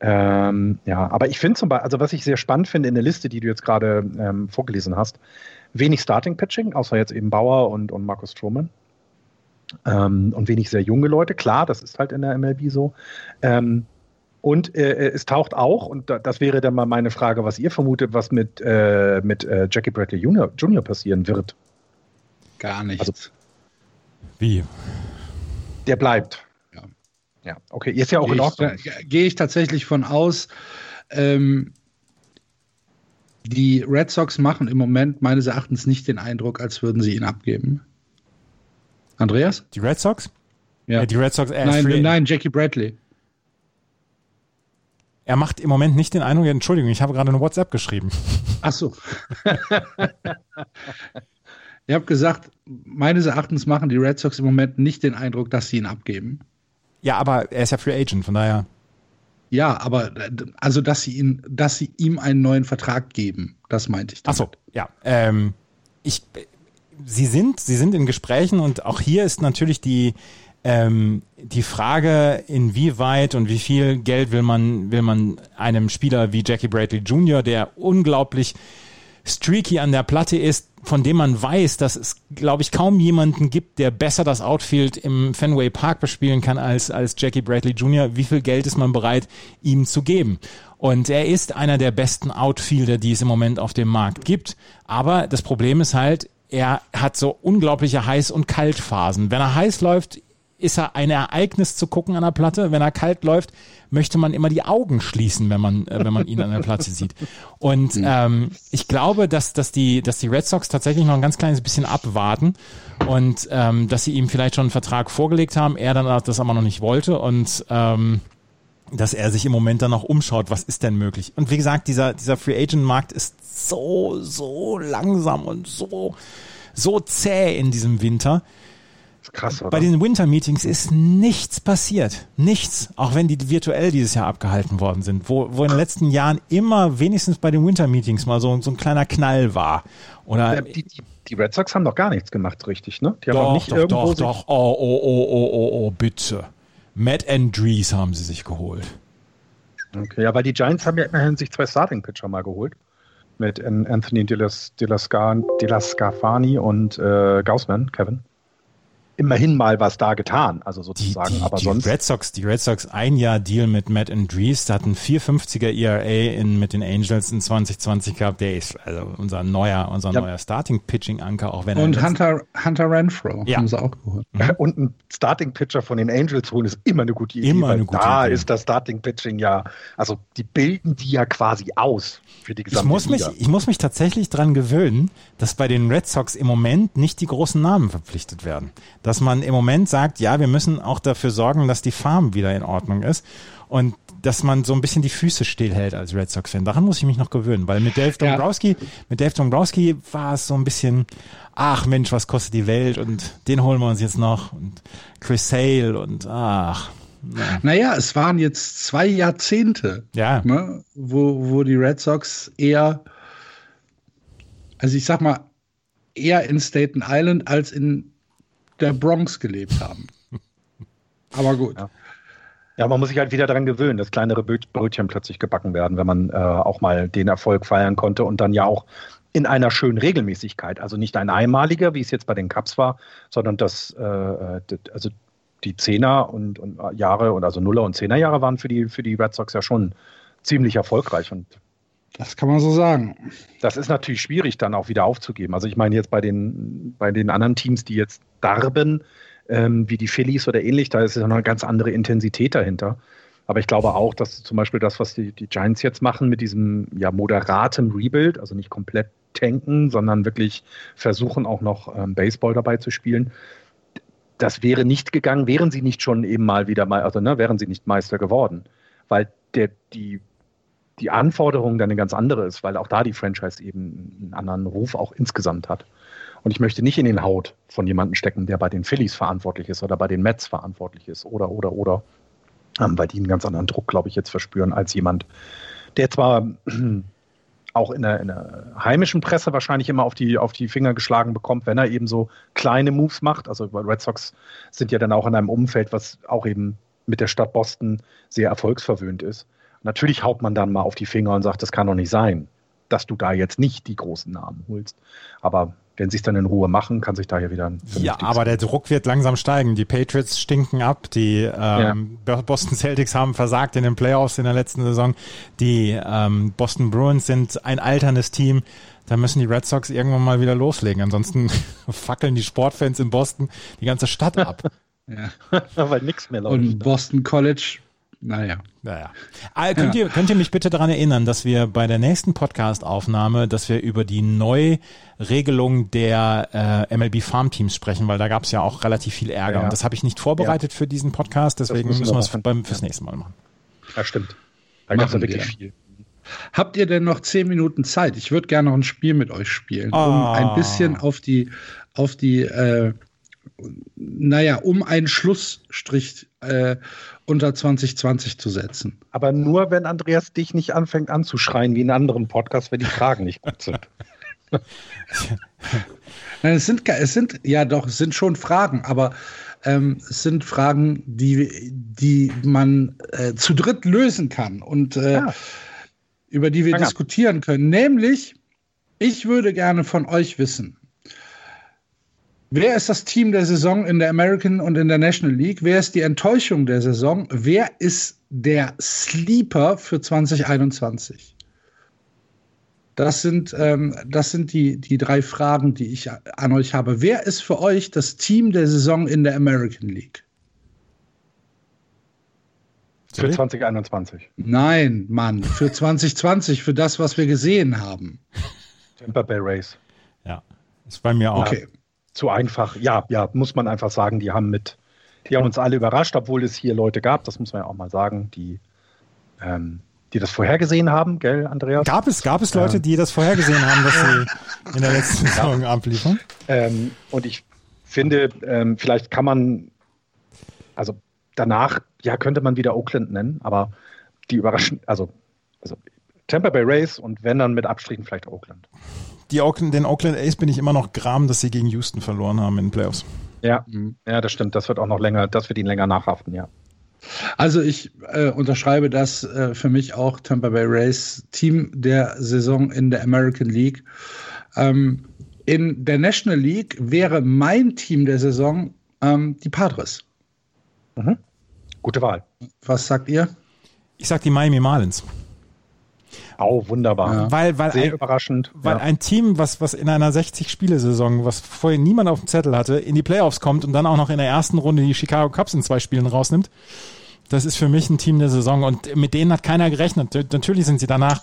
Ähm, ja, aber ich finde zum Beispiel, also was ich sehr spannend finde in der Liste, die du jetzt gerade ähm, vorgelesen hast, wenig Starting-Pitching, außer jetzt eben Bauer und, und Markus Stroman. Ähm, und wenig sehr junge Leute, klar, das ist halt in der MLB so. Ähm, und äh, es taucht auch, und da, das wäre dann mal meine Frage, was ihr vermutet, was mit, äh, mit äh, Jackie Bradley Jr., Jr. passieren wird. Gar nichts. Also- wie? Der bleibt. Ja. Ja, okay, ist ja auch Gehe in ich, Ordnung. da- gehe ich tatsächlich von aus. Ähm, die Red Sox machen im Moment meines Erachtens nicht den Eindruck, als würden sie ihn abgeben. Andreas? Die Red Sox? Ja. Äh, die Red Sox, ist nein, free, nein, Jackie Bradley. er macht im Moment nicht den Eindruck, Entschuldigung, ich habe gerade eine WhatsApp geschrieben. Ach so. ich habe gesagt, meines Erachtens machen die Red Sox im Moment nicht den Eindruck, dass sie ihn abgeben. Ja, aber er ist ja Free Agent, von daher. Ja, aber äh, also, dass sie ihn, dass sie ihm einen neuen Vertrag geben, das meinte ich. Ach Damit. so, ja. Ähm, ich, sie sind, sie sind in Gesprächen und auch hier ist natürlich die, ähm, die Frage, inwieweit und wie viel Geld will man, will man einem Spieler wie Jackie Bradley Jr., der unglaublich streaky an der Platte ist, von dem man weiß, dass es, glaube ich, kaum jemanden gibt, der besser das Outfield im Fenway Park bespielen kann als, als Jackie Bradley Jr. Wie viel Geld ist man bereit, ihm zu geben? Und er ist einer der besten Outfielder, die es im Moment auf dem Markt gibt. Aber das Problem ist halt, er hat so unglaubliche Heiß- und Kaltphasen. Wenn er heiß läuft, ist er ein Ereignis zu gucken an der Platte. Wenn er kalt läuft, möchte man immer die Augen schließen, wenn man, äh, wenn man ihn an der Platte sieht. Und ähm, ich glaube, dass, dass, die, dass die Red Sox tatsächlich noch ein ganz kleines bisschen abwarten und ähm, dass sie ihm vielleicht schon einen Vertrag vorgelegt haben, er dann das aber noch nicht wollte und ähm, dass er sich im Moment dann noch umschaut, was ist denn möglich. Und wie gesagt, dieser, dieser Free Agent Markt ist so, so langsam und so, so zäh in diesem Winter krass, oder? Bei den Winter Meetings ist nichts passiert. Nichts. Auch wenn die virtuell dieses Jahr abgehalten worden sind. Wo, wo in den letzten Jahren immer wenigstens bei den Winter Meetings mal so, so ein kleiner Knall war. Oder die, die, die Red Sox haben doch gar nichts gemacht, richtig, ne? Die haben auch doch, nicht doch, irgendwo doch, doch. Oh, oh, oh, oh, oh, oh, bitte. Matt Andrees haben sie sich geholt. Okay, ja, weil die Giants haben ja immerhin sich zwei Starting-Pitcher mal geholt. Mit An- Anthony Delas- Delasca- Delascafani und äh, Gaussman, Kevin. Immerhin mal was da getan, also Die, sozusagen, die, aber die sonst. Red Sox, die Red Sox ein Jahr Deal mit Matt Andrees, da hat ein 450er ERA in, mit den Angels in 2020 gehabt. Der ist also unser neuer, unser Ja. neuer Starting Pitching Anker, auch wenn er Und letzten- Hunter, Hunter Renfro Ja. haben sie auch geholt. Und ein Starting-Pitcher von den Angels holen ist immer eine gute Idee. Immer eine gute da Idee. ist das Starting-Pitching ja, also die bilden die ja quasi aus für die Ich gesamte muss, mich, Liga. ich muss mich tatsächlich dran gewöhnen, dass bei den Red Sox im Moment nicht die großen Namen verpflichtet werden. Dass man im Moment sagt, ja, wir müssen auch dafür sorgen, dass die Farm wieder in Ordnung ist und dass man so ein bisschen die Füße stillhält als Red Sox-Fan. Daran muss ich mich noch gewöhnen, weil mit Dave Ja. Dombrowski, mit Dave Dombrowski war es so ein bisschen, ach Mensch, was kostet die Welt und den holen wir uns jetzt noch und Chris Sale und ach. Ja. Naja, es waren jetzt zwei Jahrzehnte, Ja. ne, wo, wo die Red Sox eher, also ich sag mal, eher in Staten Island als in der Bronx gelebt haben. Aber gut. Ja. Ja, man muss sich halt wieder daran gewöhnen, dass kleinere Bröt- Brötchen plötzlich gebacken werden, wenn man äh, auch mal den Erfolg feiern konnte und dann ja auch in einer schönen Regelmäßigkeit. Also nicht ein einmaliger, wie es jetzt bei den Cups war, sondern das, äh, also die Zehner und, und äh, Jahre und also Nuller und Zehner Jahre waren für die, für die Red Sox ja schon ziemlich erfolgreich und Das kann man so sagen. das ist natürlich schwierig dann auch wieder aufzugeben. Also ich meine jetzt bei den, bei den anderen Teams, die jetzt darben, ähm, wie die Phillies oder ähnlich, da ist ja noch eine ganz andere Intensität dahinter. Aber ich glaube auch, dass zum Beispiel das, was die, die Giants jetzt machen mit diesem ja moderatem Rebuild, also nicht komplett tanken, sondern wirklich versuchen auch noch ähm, Baseball dabei zu spielen, das wäre nicht gegangen, wären sie nicht schon eben mal wieder mal, also ne, wären sie nicht Meister geworden. Weil der, die, die Anforderung dann eine ganz andere ist, weil auch da die Franchise eben einen anderen Ruf auch insgesamt hat. Und ich möchte nicht in den Haut von jemandem stecken, der bei den Phillies verantwortlich ist oder bei den Mets verantwortlich ist oder, oder, oder. Ähm, weil die einen ganz anderen Druck, glaube ich, jetzt verspüren als jemand, der zwar auch in der, in der heimischen Presse wahrscheinlich immer auf die, auf die Finger geschlagen bekommt, wenn er eben so kleine Moves macht. Also Red Sox sind ja dann auch in einem Umfeld, was auch eben mit der Stadt Boston sehr erfolgsverwöhnt ist. Natürlich haut man dann mal auf die Finger und sagt, das kann doch nicht sein, dass du da jetzt nicht die großen Namen holst. Aber wenn sie es dann in Ruhe machen, kann sich da ja wieder ein Ja, aber der Druck wird langsam steigen. Die Patriots stinken ab. Die ähm, Boston Celtics haben versagt in den Playoffs in der letzten Saison. Die ähm, Boston Bruins sind ein alterndes Team. Da müssen die Red Sox irgendwann mal wieder loslegen. Ansonsten fackeln die Sportfans in Boston die ganze Stadt ab. Ja. weil nichts mehr läuft. Und Boston College, naja. Naja. Ah, könnt, ihr, könnt ihr mich bitte daran erinnern, dass wir bei der nächsten Podcast-Aufnahme, dass wir über die Neuregelung der äh, MLB Farm Teams sprechen, weil da gab es ja auch relativ viel Ärger. Ja. Und das habe ich nicht vorbereitet für diesen Podcast, deswegen müssen wir es beim, fürs Ja. nächste Mal machen. Ja, stimmt. Da gab es ja wirklich wir. viel. Habt ihr denn noch zehn Minuten Zeit? Ich würde gerne noch ein Spiel mit euch spielen, um Ah. ein bisschen auf die, auf die, äh, naja, um einen Schlussstrich äh, unter 2020 zu setzen. Aber nur, wenn Andreas dich nicht anfängt anzuschreien wie in anderen Podcasts, wenn die Fragen nicht gut sind. Nein, es sind, es sind, ja doch, es sind schon Fragen, aber ähm, es sind Fragen, die, die man äh, zu dritt lösen kann und äh, Ja. über die wir Fang an. diskutieren können. Nämlich, ich würde gerne von euch wissen, wer ist das Team der Saison in der American und in der National League? Wer ist die Enttäuschung der Saison? Wer ist der Sleeper für 2021? Das sind, ähm, das sind die, die drei Fragen, die ich an euch habe. Wer ist für euch das Team der Saison in der American League? Für Sorry? 2021. Nein, Mann, für 2020, für das, was wir gesehen haben. Tampa Bay Rays. Ja, ist bei mir auch. Okay. Zu einfach. Ja, ja, muss man einfach sagen, die haben mit, die haben uns alle überrascht, obwohl es hier Leute gab, das muss man ja auch mal sagen, die, ähm, die das vorhergesehen haben, gell, Andreas? Gab es, gab es Leute, die das vorhergesehen haben, dass sie in der letzten Saison abliefern? Ähm, und ich finde, ähm, vielleicht kann man, also danach, ja, könnte man wieder Oakland nennen, aber die überraschen, also, also Tampa Bay Rays und wenn dann mit Abstrichen vielleicht Oakland. Die Oakland, den Oakland Ace bin ich immer noch gram, dass sie gegen Houston verloren haben in den Playoffs. Ja, ja, das stimmt. Das wird auch noch länger, das wird ihn länger nachhaften, ja. Also ich äh, unterschreibe das äh, für mich auch Tampa Bay Rays Team der Saison in der American League. Ähm, in der National League wäre mein Team der Saison ähm, die Padres. Mhm. Gute Wahl. Was sagt ihr? Ich sag die Miami Marlins. Oh, wunderbar. Ja. Weil, weil Sehr ein, überraschend. Weil ja. ein Team, was, was in einer 60-Spiele-Saison, was vorher niemand auf dem Zettel hatte, in die Playoffs kommt und dann auch noch in der ersten Runde die Chicago Cubs in zwei Spielen rausnimmt, das ist für mich ein Team der Saison und mit denen hat keiner gerechnet. Natürlich sind sie danach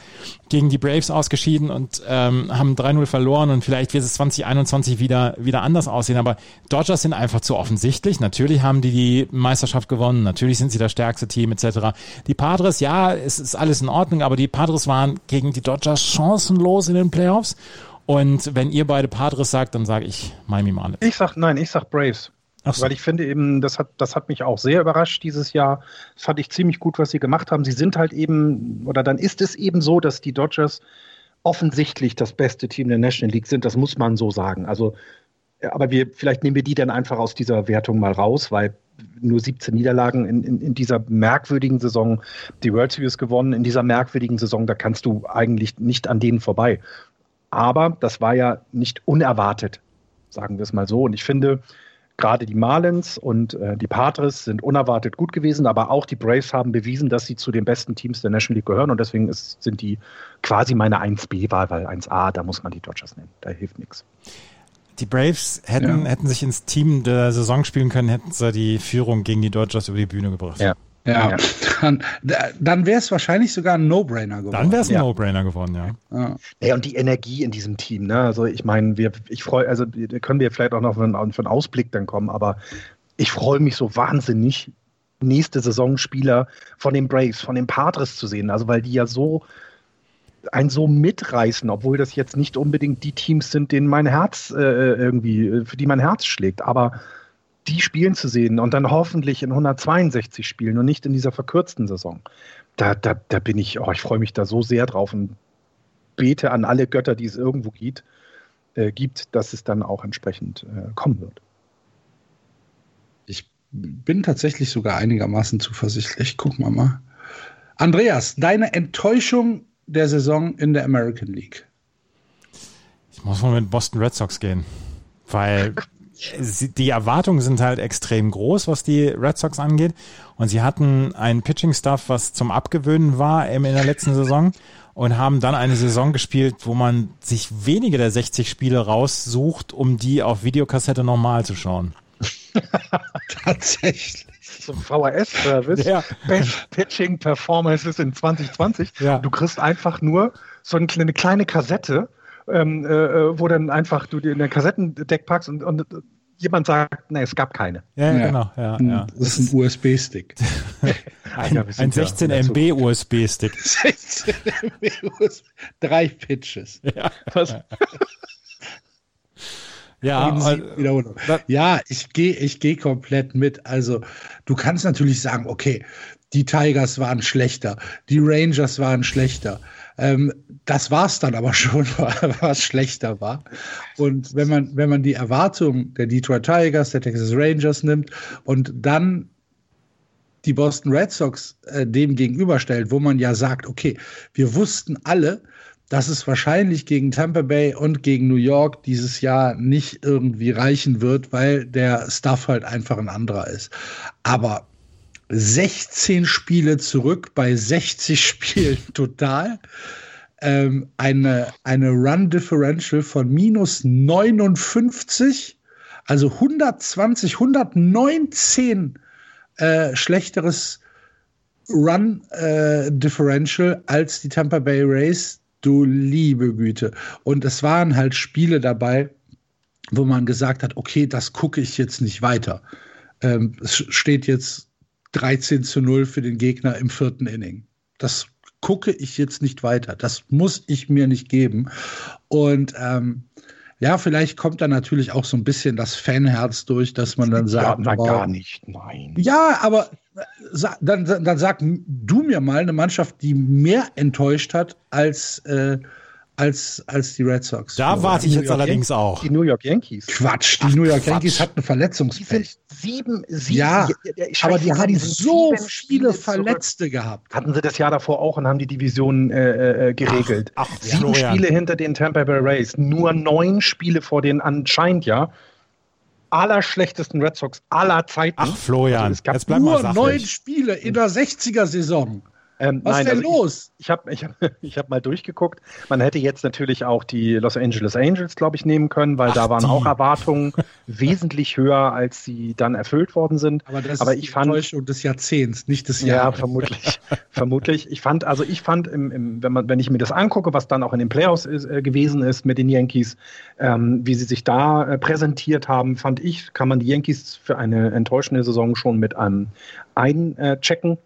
gegen die Braves ausgeschieden und ähm, haben 3-0 verloren und vielleicht wird es 2021 wieder, wieder anders aussehen. Aber Dodgers sind einfach zu offensichtlich. Natürlich haben die die Meisterschaft gewonnen. Natürlich sind sie das stärkste Team etc. Die Padres, ja, es ist alles in Ordnung, aber die Padres waren gegen die Dodgers chancenlos in den Playoffs. Und wenn ihr beide Padres sagt, dann sage ich Miami Marlins. Ich sag, nein, ich sag Braves. So. Weil ich finde eben, das hat, das hat mich auch sehr überrascht dieses Jahr. Das fand ich ziemlich gut, was sie gemacht haben. Sie sind halt eben, oder dann ist es eben so, dass die Dodgers offensichtlich das beste Team der National League sind. Das muss man so sagen. Also, aber wir, vielleicht nehmen wir die dann einfach aus dieser Wertung mal raus, weil nur 17 Niederlagen in, in, in dieser merkwürdigen Saison, die World Series gewonnen, in dieser merkwürdigen Saison, da kannst du eigentlich nicht an denen vorbei. Aber das war ja nicht unerwartet, sagen wir es mal so. Und ich finde, gerade die Marlins und äh, die Padres sind unerwartet gut gewesen, aber auch die Braves haben bewiesen, dass sie zu den besten Teams der National League gehören und deswegen ist, sind die quasi meine 1B-Wahl, weil 1A, da muss man die Dodgers nehmen. Da hilft nichts. Die Braves hätten, ja. hätten sich ins Team der Saison spielen können, hätten sie die Führung gegen die Dodgers über die Bühne gebracht. Ja. Ja, ja. dann, dann wäre es wahrscheinlich sogar ein No-Brainer geworden. Dann wäre es ein ja. No-Brainer geworden, ja. ja. Ja, und die Energie in diesem Team, ne? Also ich meine, wir, ich freue, also können wir vielleicht auch noch für einen, für einen Ausblick dann kommen, aber ich freue mich so wahnsinnig, nächste Saison Spieler von den Braves, von den Padres zu sehen. Also weil die ja so ein so mitreißen, obwohl das jetzt nicht unbedingt die Teams sind, denen mein Herz äh, irgendwie, für die mein Herz schlägt. Aber die spielen zu sehen und dann hoffentlich in 162 Spielen und nicht in dieser verkürzten Saison. Da, da, da bin ich, oh, ich freue mich da so sehr drauf und bete an alle Götter, die es irgendwo gibt, äh, gibt dass es dann auch entsprechend äh, kommen wird. Ich bin tatsächlich sogar einigermaßen zuversichtlich. Gucken wir mal. Andreas, deine Enttäuschung der Saison in der American League? Ich muss mal mit Boston Red Sox gehen, weil die Erwartungen sind halt extrem groß, was die Red Sox angeht. Und sie hatten einen Pitching-Staff, was zum Abgewöhnen war in der letzten Saison und haben dann eine Saison gespielt, wo man sich wenige der 60 Spiele raussucht, um die auf Videokassette normal zu schauen. Tatsächlich. So ein VHS-Service. Ja. Best Pitching Performances in 2020. Ja. Du kriegst einfach nur so eine kleine, kleine Kassette ähm, äh, wo dann einfach du dir in der Kassettendeck packst und, und jemand sagt, nee, es gab keine. Ja, ja. genau. Ja, ja. Das ist ein USB-Stick. ein, ein 16 MB USB-Stick. 16 MB USB. Drei Pitches. Ja. Was? Ja, ja, ich gehe ich geh komplett mit. Also, du kannst natürlich sagen, okay, die Tigers waren schlechter, die Rangers waren schlechter. Ähm, das war es dann aber schon, was schlechter war. Und wenn man, wenn man die Erwartungen der Detroit Tigers, der Texas Rangers nimmt und dann die Boston Red Sox äh, dem gegenüberstellt, wo man ja sagt, okay, wir wussten alle, dass es wahrscheinlich gegen Tampa Bay und gegen New York dieses Jahr nicht irgendwie reichen wird, weil der Stuff halt einfach ein anderer ist. Aber 16 Spiele zurück bei 60 Spielen total. Ähm, eine, eine Run Differential von minus 59, also 120, 119 äh, schlechteres Run äh, Differential als die Tampa Bay Rays. Du liebe Güte. Und es waren halt Spiele dabei, wo man gesagt hat, okay, das gucke ich jetzt nicht weiter. Ähm, es steht jetzt 13 zu 0 für den Gegner im vierten Inning. Das gucke ich jetzt nicht weiter. Das muss ich mir nicht geben. Und ähm, ja, vielleicht kommt da natürlich auch so ein bisschen das Fanherz durch, dass man dann sagt, ja, na, gar nicht, nein. Ja, aber äh, dann, dann sag du mir mal eine Mannschaft, die mehr enttäuscht hat als äh, als, als die Red Sox. Da warte ich jetzt allerdings Yan auch. Die New York Yankees. Quatsch, die Ach, New York Quatsch. Yankees hatten Verletzungspech. Sieben, sieben, ja, aber die haben so viele Verletzte zurück. gehabt. Hatten sie das Jahr davor auch und haben die Division äh, äh, geregelt. Ach, ach sieben Florian. Spiele hinter den Tampa Bay Rays, nur neun Spiele vor den anscheinend ja allerschlechtesten Red Sox aller Zeiten. Ach, Florian, also es gab jetzt nur neun Spiele in der 60er-Saison. Ähm, Was ist denn also los? Ich, ich habe ich hab, ich hab mal durchgeguckt. Man hätte jetzt natürlich auch die Los Angeles Angels, glaube ich, nehmen können, weil Ach, da waren die. auch Erwartungen wesentlich höher, als sie dann erfüllt worden sind. Aber das Aber ist ich fand, Enttäuschung des Jahrzehnts, nicht des Jahres. Ja, vermutlich. vermutlich. Ich fand, also ich fand, im, im, wenn, man, wenn ich mir das angucke, was dann auch in den Playoffs ist, äh, gewesen ist mit den Yankees, ähm, wie sie sich da äh, präsentiert haben, fand ich, kann man die Yankees für eine enttäuschende Saison schon mit einem einchecken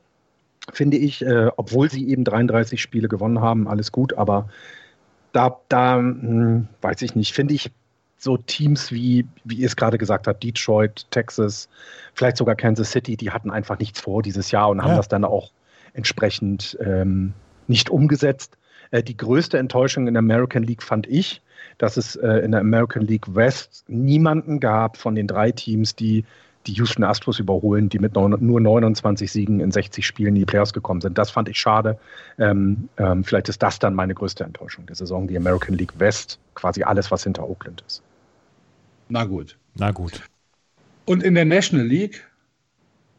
finde ich, äh, obwohl sie eben 33 Spiele gewonnen haben, alles gut, aber da, da hm, weiß ich nicht, finde ich so Teams wie, wie ihr es gerade gesagt habt, Detroit, Texas, vielleicht sogar Kansas City, die hatten einfach nichts vor dieses Jahr und ja. haben das dann auch entsprechend ähm, nicht umgesetzt. Äh, die größte Enttäuschung in der American League fand ich, dass es äh, in der American League West niemanden gab von den drei Teams, die die Houston Astros überholen, die mit neun, nur 29 Siegen in 60 Spielen in die Playoffs gekommen sind. Das fand ich schade. Ähm, ähm, vielleicht ist das dann meine größte Enttäuschung der Saison, die American League West, quasi alles, was hinter Oakland ist. Na gut. Na gut. Und in der National League?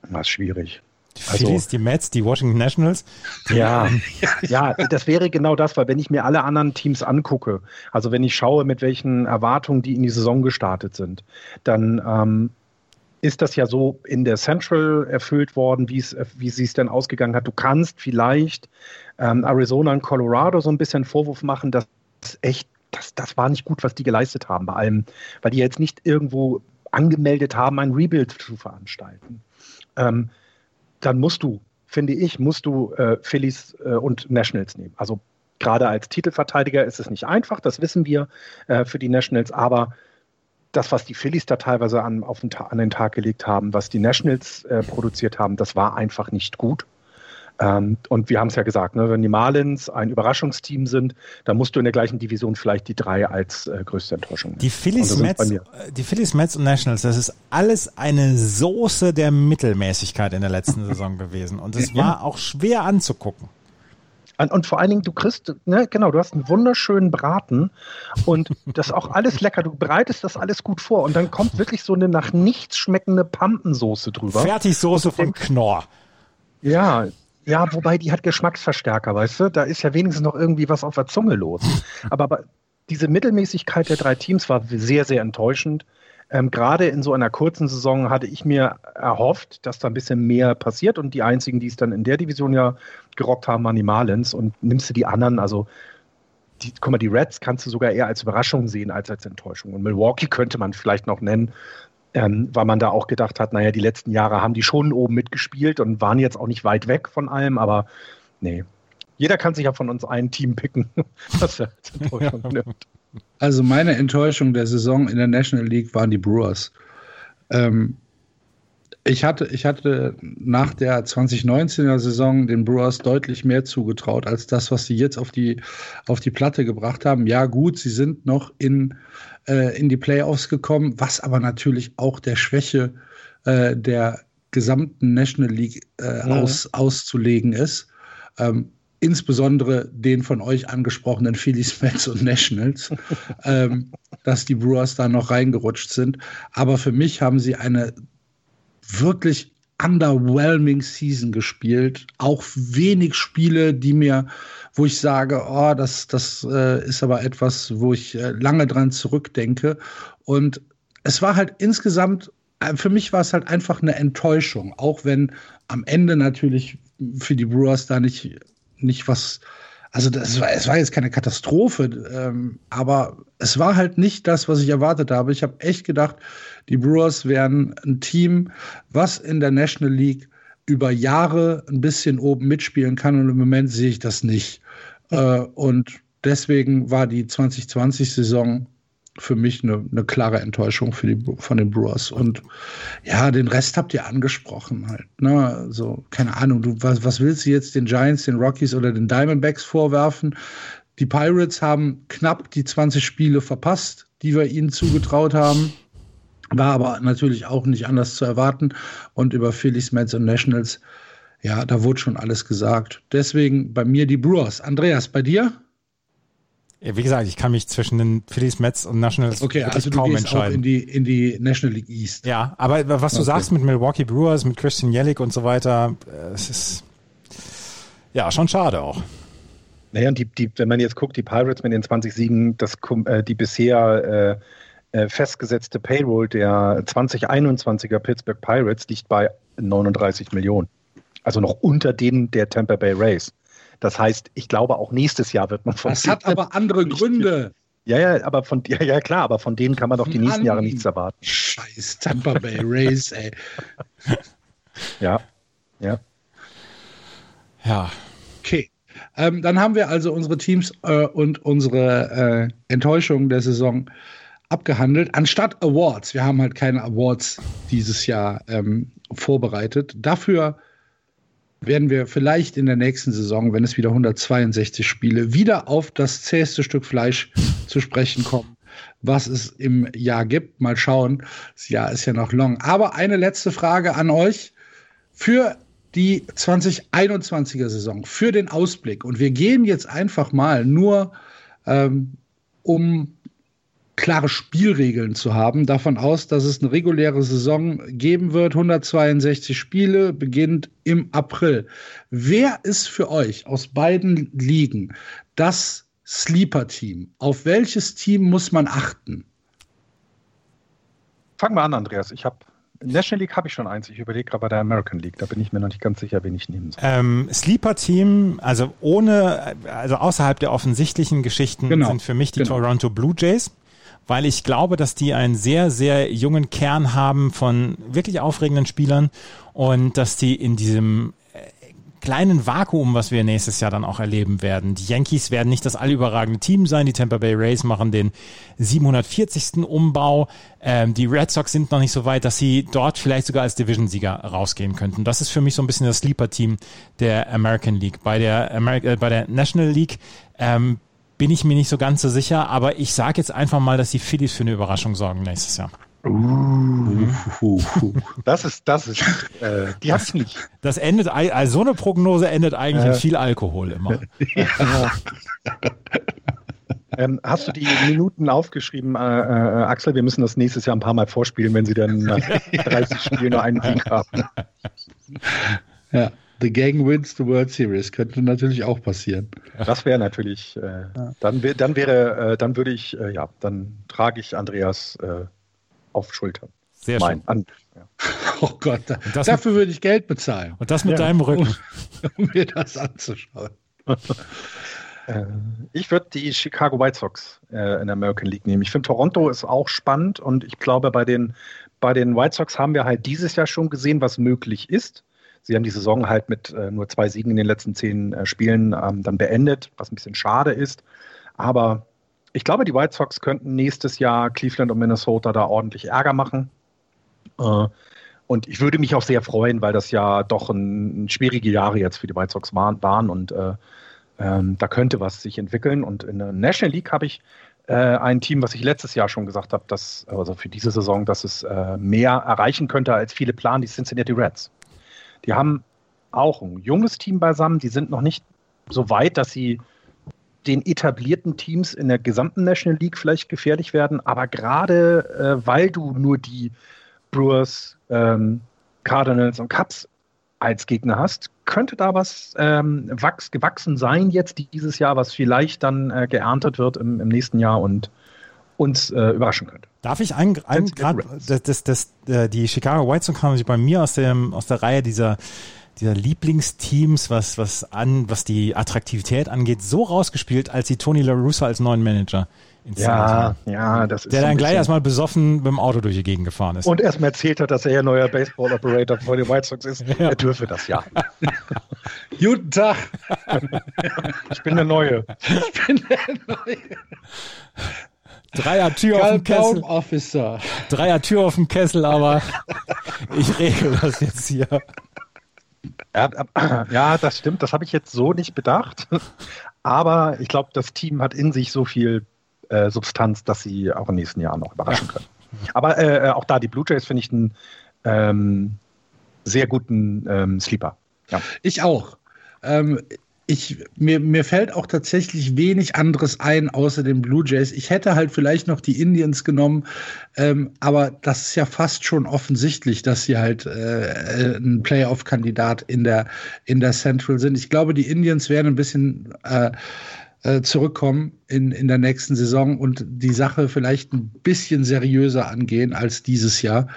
Das ist schwierig. Die also Phillies, also, die Mets, die Washington Nationals. Die ja, ja, das wäre genau das, weil wenn ich mir alle anderen Teams angucke, also wenn ich schaue, mit welchen Erwartungen die in die Saison gestartet sind, dann ähm, ist das ja so in der Central erfüllt worden, wie es, wie sie es denn ausgegangen hat. Du kannst vielleicht ähm, Arizona und Colorado so ein bisschen Vorwurf machen, dass echt, das, das war nicht gut, was die geleistet haben bei allem, weil die jetzt nicht irgendwo angemeldet haben, ein Rebuild zu veranstalten. Ähm, dann musst du, finde ich, musst du äh, Phillies äh, und Nationals nehmen. Also gerade als Titelverteidiger ist es nicht einfach, das wissen wir äh, für die Nationals, aber das, was die Phillies da teilweise an, auf den, an den Tag gelegt haben, was die Nationals äh, produziert haben, das war einfach nicht gut. Ähm, und wir haben es ja gesagt, ne, wenn die Marlins ein Überraschungsteam sind, dann musst du in der gleichen Division vielleicht die drei als äh, größte Enttäuschung nehmen. Die Phillies, Mets, äh, die Phillies, Mets und Nationals, das ist alles eine Soße der Mittelmäßigkeit in der letzten Saison gewesen. Und es war auch schwer anzugucken. Und vor allen Dingen, du kriegst, ne, genau, du hast einen wunderschönen Braten und das ist auch alles lecker. Du bereitest das alles gut vor und dann kommt wirklich so eine nach nichts schmeckende Pampensoße drüber. Fertigsoße von Knorr. Ja, ja, wobei die hat Geschmacksverstärker, weißt du? Da ist ja wenigstens noch irgendwie was auf der Zunge los. Aber, aber diese Mittelmäßigkeit der drei Teams war sehr, sehr enttäuschend. Ähm, Gerade in so einer kurzen Saison hatte ich mir erhofft, dass da ein bisschen mehr passiert und die einzigen, die es dann in der Division ja gerockt haben, waren die Marlins und nimmst du die anderen, also die, guck mal, die Reds kannst du sogar eher als Überraschung sehen als als Enttäuschung. Und Milwaukee könnte man vielleicht noch nennen, ähm, weil man da auch gedacht hat, naja, die letzten Jahre haben die schon oben mitgespielt und waren jetzt auch nicht weit weg von allem, aber nee. Jeder kann sich ja von uns ein Team picken, was er als Enttäuschung nimmt. Also meine Enttäuschung der Saison in der National League waren die Brewers. Ähm, ich hatte, ich hatte nach der 2019er Saison den Brewers deutlich mehr zugetraut als das, was sie jetzt auf die, auf die Platte gebracht haben. Ja, gut, sie sind noch in, äh, in die Playoffs gekommen, was aber natürlich auch der Schwäche äh, der gesamten National League äh, ja. aus, auszulegen ist. Ähm, insbesondere den von euch angesprochenen Phillies, Mets und Nationals, ähm, dass die Brewers da noch reingerutscht sind. Aber für mich haben sie eine wirklich underwhelming Season gespielt. Auch wenig Spiele, die mir, wo ich sage, oh, das, das äh, ist aber etwas, wo ich äh, lange dran zurückdenke. Und es war halt insgesamt, äh, für mich war es halt einfach eine Enttäuschung, auch wenn am Ende natürlich für die Brewers da nicht nicht was. Also das war, es war jetzt keine Katastrophe, ähm, aber es war halt nicht das, was ich erwartet habe. Ich habe echt gedacht, die Brewers wären ein Team, was in der National League über Jahre ein bisschen oben mitspielen kann und im Moment sehe ich das nicht. Äh, und deswegen war die 2020-Saison für mich eine, eine klare Enttäuschung für die, von den Brewers. Und ja, den Rest habt ihr angesprochen halt. Ne? So, keine Ahnung, du, was, was willst du jetzt den Giants, den Rockies oder den Diamondbacks vorwerfen? Die Pirates haben knapp die 20 Spiele verpasst, die wir ihnen zugetraut haben. War aber natürlich auch nicht anders zu erwarten. Und über Phillies, Mets und Nationals, ja, da wurde schon alles gesagt. Deswegen bei mir die Brewers. Andreas, bei dir? Wie gesagt, ich kann mich zwischen den Phillies, Mets und Nationals okay, also du kaum gehst entscheiden. Auch in die, in die National League East. Ja, aber was du okay. sagst mit Milwaukee Brewers, mit Christian Jellick und so weiter, äh, es ist ja schon schade auch. Naja, und die, die, wenn man jetzt guckt, die Pirates mit den 20 Siegen, das, äh, die bisher äh, äh, festgesetzte Payroll der 2021er Pittsburgh Pirates liegt bei 39 Millionen. Also noch unter denen der Tampa Bay Rays. Das heißt, ich glaube, auch nächstes Jahr wird man von. Das hat aber andere Gründe. Ja, ja, aber von ja, ja klar, aber von denen kann man doch die nächsten. Jahre nichts erwarten. Scheiß Tampa Bay Rays, ey. ja, ja. Ja. Okay. Ähm, dann haben wir also unsere Teams äh, und unsere äh, Enttäuschung der Saison abgehandelt. Anstatt Awards, wir haben halt keine Awards dieses Jahr ähm, vorbereitet. Dafür werden wir vielleicht in der nächsten Saison, wenn es wieder 162 Spiele, wieder auf das zäheste Stück Fleisch zu sprechen kommen, was es im Jahr gibt. Mal schauen. Das Jahr ist ja noch long. Aber eine letzte Frage an euch. Für die 2021er Saison, für den Ausblick. Und wir gehen jetzt einfach mal nur ähm, um klare Spielregeln zu haben, davon aus, dass es eine reguläre Saison geben wird. 162 Spiele, beginnt im April. Wer ist für euch aus beiden Ligen das Sleeper-Team? Auf welches Team muss man achten? Fangen wir an, Andreas. Ich habe National League habe ich schon eins. Ich überlege gerade bei der American League. Da bin ich mir noch nicht ganz sicher, wen ich nehmen soll. Ähm, Sleeper-Team, also ohne, also außerhalb der offensichtlichen Geschichten genau. sind für mich die genau. Toronto Blue Jays weil ich glaube, dass die einen sehr, sehr jungen Kern haben von wirklich aufregenden Spielern und dass die in diesem äh, kleinen Vakuum, was wir nächstes Jahr dann auch erleben werden. Die Yankees werden nicht das allüberragende Team sein. Die Tampa Bay Rays machen den 740. Umbau. Ähm, die Red Sox sind noch nicht so weit, dass sie dort vielleicht sogar als Division-Sieger rausgehen könnten. Das ist für mich so ein bisschen das Sleeper-Team der American League. Bei der, Ameri äh, bei der National League ähm, bin ich mir nicht so ganz so sicher, aber ich sage jetzt einfach mal, dass die Phillies für eine Überraschung sorgen nächstes Jahr. Uh, das ist, das ist, äh, die hab's nicht. Das endet, also so eine Prognose endet eigentlich äh, in viel Alkohol immer. Ja. ähm, hast du die Minuten aufgeschrieben, äh, äh, Axel? Wir müssen das nächstes Jahr ein paar Mal vorspielen, wenn sie dann nach 30 Spielen nur einen Sieg haben. Ja. The Gang wins the World Series. Könnte natürlich auch passieren. Das wäre natürlich, äh, ja. dann, dann wäre, äh, dann würde ich, äh, ja, dann trage ich Andreas äh, auf Schultern. Sehr mein, schön. An, ja. Oh Gott, da, dafür würde ich Geld bezahlen. Und das mit ja, deinem Rücken. Um, um, mir das anzuschauen. Äh, ich würde die Chicago White Sox äh, in der American League nehmen. Ich finde, Toronto ist auch spannend und ich glaube, bei den, bei den White Sox haben wir halt dieses Jahr schon gesehen, was möglich ist. Sie haben die Saison halt mit äh, nur zwei Siegen in den letzten zehn äh, Spielen ähm, dann beendet, was ein bisschen schade ist. Aber ich glaube, die White Sox könnten nächstes Jahr Cleveland und Minnesota da ordentlich Ärger machen. Äh, und ich würde mich auch sehr freuen, weil das ja doch ein, ein schwierige Jahre jetzt für die White Sox waren, waren und äh, ähm, da könnte was sich entwickeln. Und in der National League habe ich äh, ein Team, was ich letztes Jahr schon gesagt habe, dass, also für diese Saison, dass es äh, mehr erreichen könnte, als viele planen, die Cincinnati Reds. Die haben auch ein junges Team beisammen. Die sind noch nicht so weit, dass sie den etablierten Teams in der gesamten National League vielleicht gefährlich werden. Aber gerade äh, weil du nur die Brewers, ähm, Cardinals und Cubs als Gegner hast, könnte da was ähm, wachs, gewachsen sein jetzt dieses Jahr, was vielleicht dann äh, geerntet wird im, im, nächsten Jahr und uns äh, überraschen könnte. Darf ich ein, ein gerade das, das, das, äh, die Chicago White Sox haben sich bei mir aus dem aus der Reihe dieser dieser Lieblingsteams, was was an was die Attraktivität angeht, so rausgespielt, als sie Tony La Russa als neuen Manager ja, ja, das ist Der dann gleich erstmal besoffen mit dem Auto durch die Gegend gefahren ist. Und erstmal erzählt hat, dass er ja neuer Baseball-Operator von den White Sox ist. Ja. Er dürfe das ja. Guten Tag. ich bin der Neue. Ich bin der Neue. Dreier Tür auf dem Kessel. Officer. Dreier Tür auf dem Kessel, aber ich regel das jetzt hier. Ja, ja das stimmt. Das habe ich jetzt so nicht bedacht. Aber ich glaube, das Team hat in sich so viel äh, Substanz, dass sie auch im nächsten Jahr noch überraschen können. Aber äh, äh, auch da, die Blue Jays finde ich einen ähm, sehr guten ähm, Sleeper. Ja. Ich auch. Ähm, ich, mir, mir fällt auch tatsächlich wenig anderes ein außer den Blue Jays. Ich hätte halt vielleicht noch die Indians genommen, ähm, aber das ist ja fast schon offensichtlich, dass sie halt äh, ein Playoff-Kandidat in der, in der Central sind. Ich glaube, die Indians werden ein bisschen äh, äh, zurückkommen in, in der nächsten Saison und die Sache vielleicht ein bisschen seriöser angehen als dieses Jahr.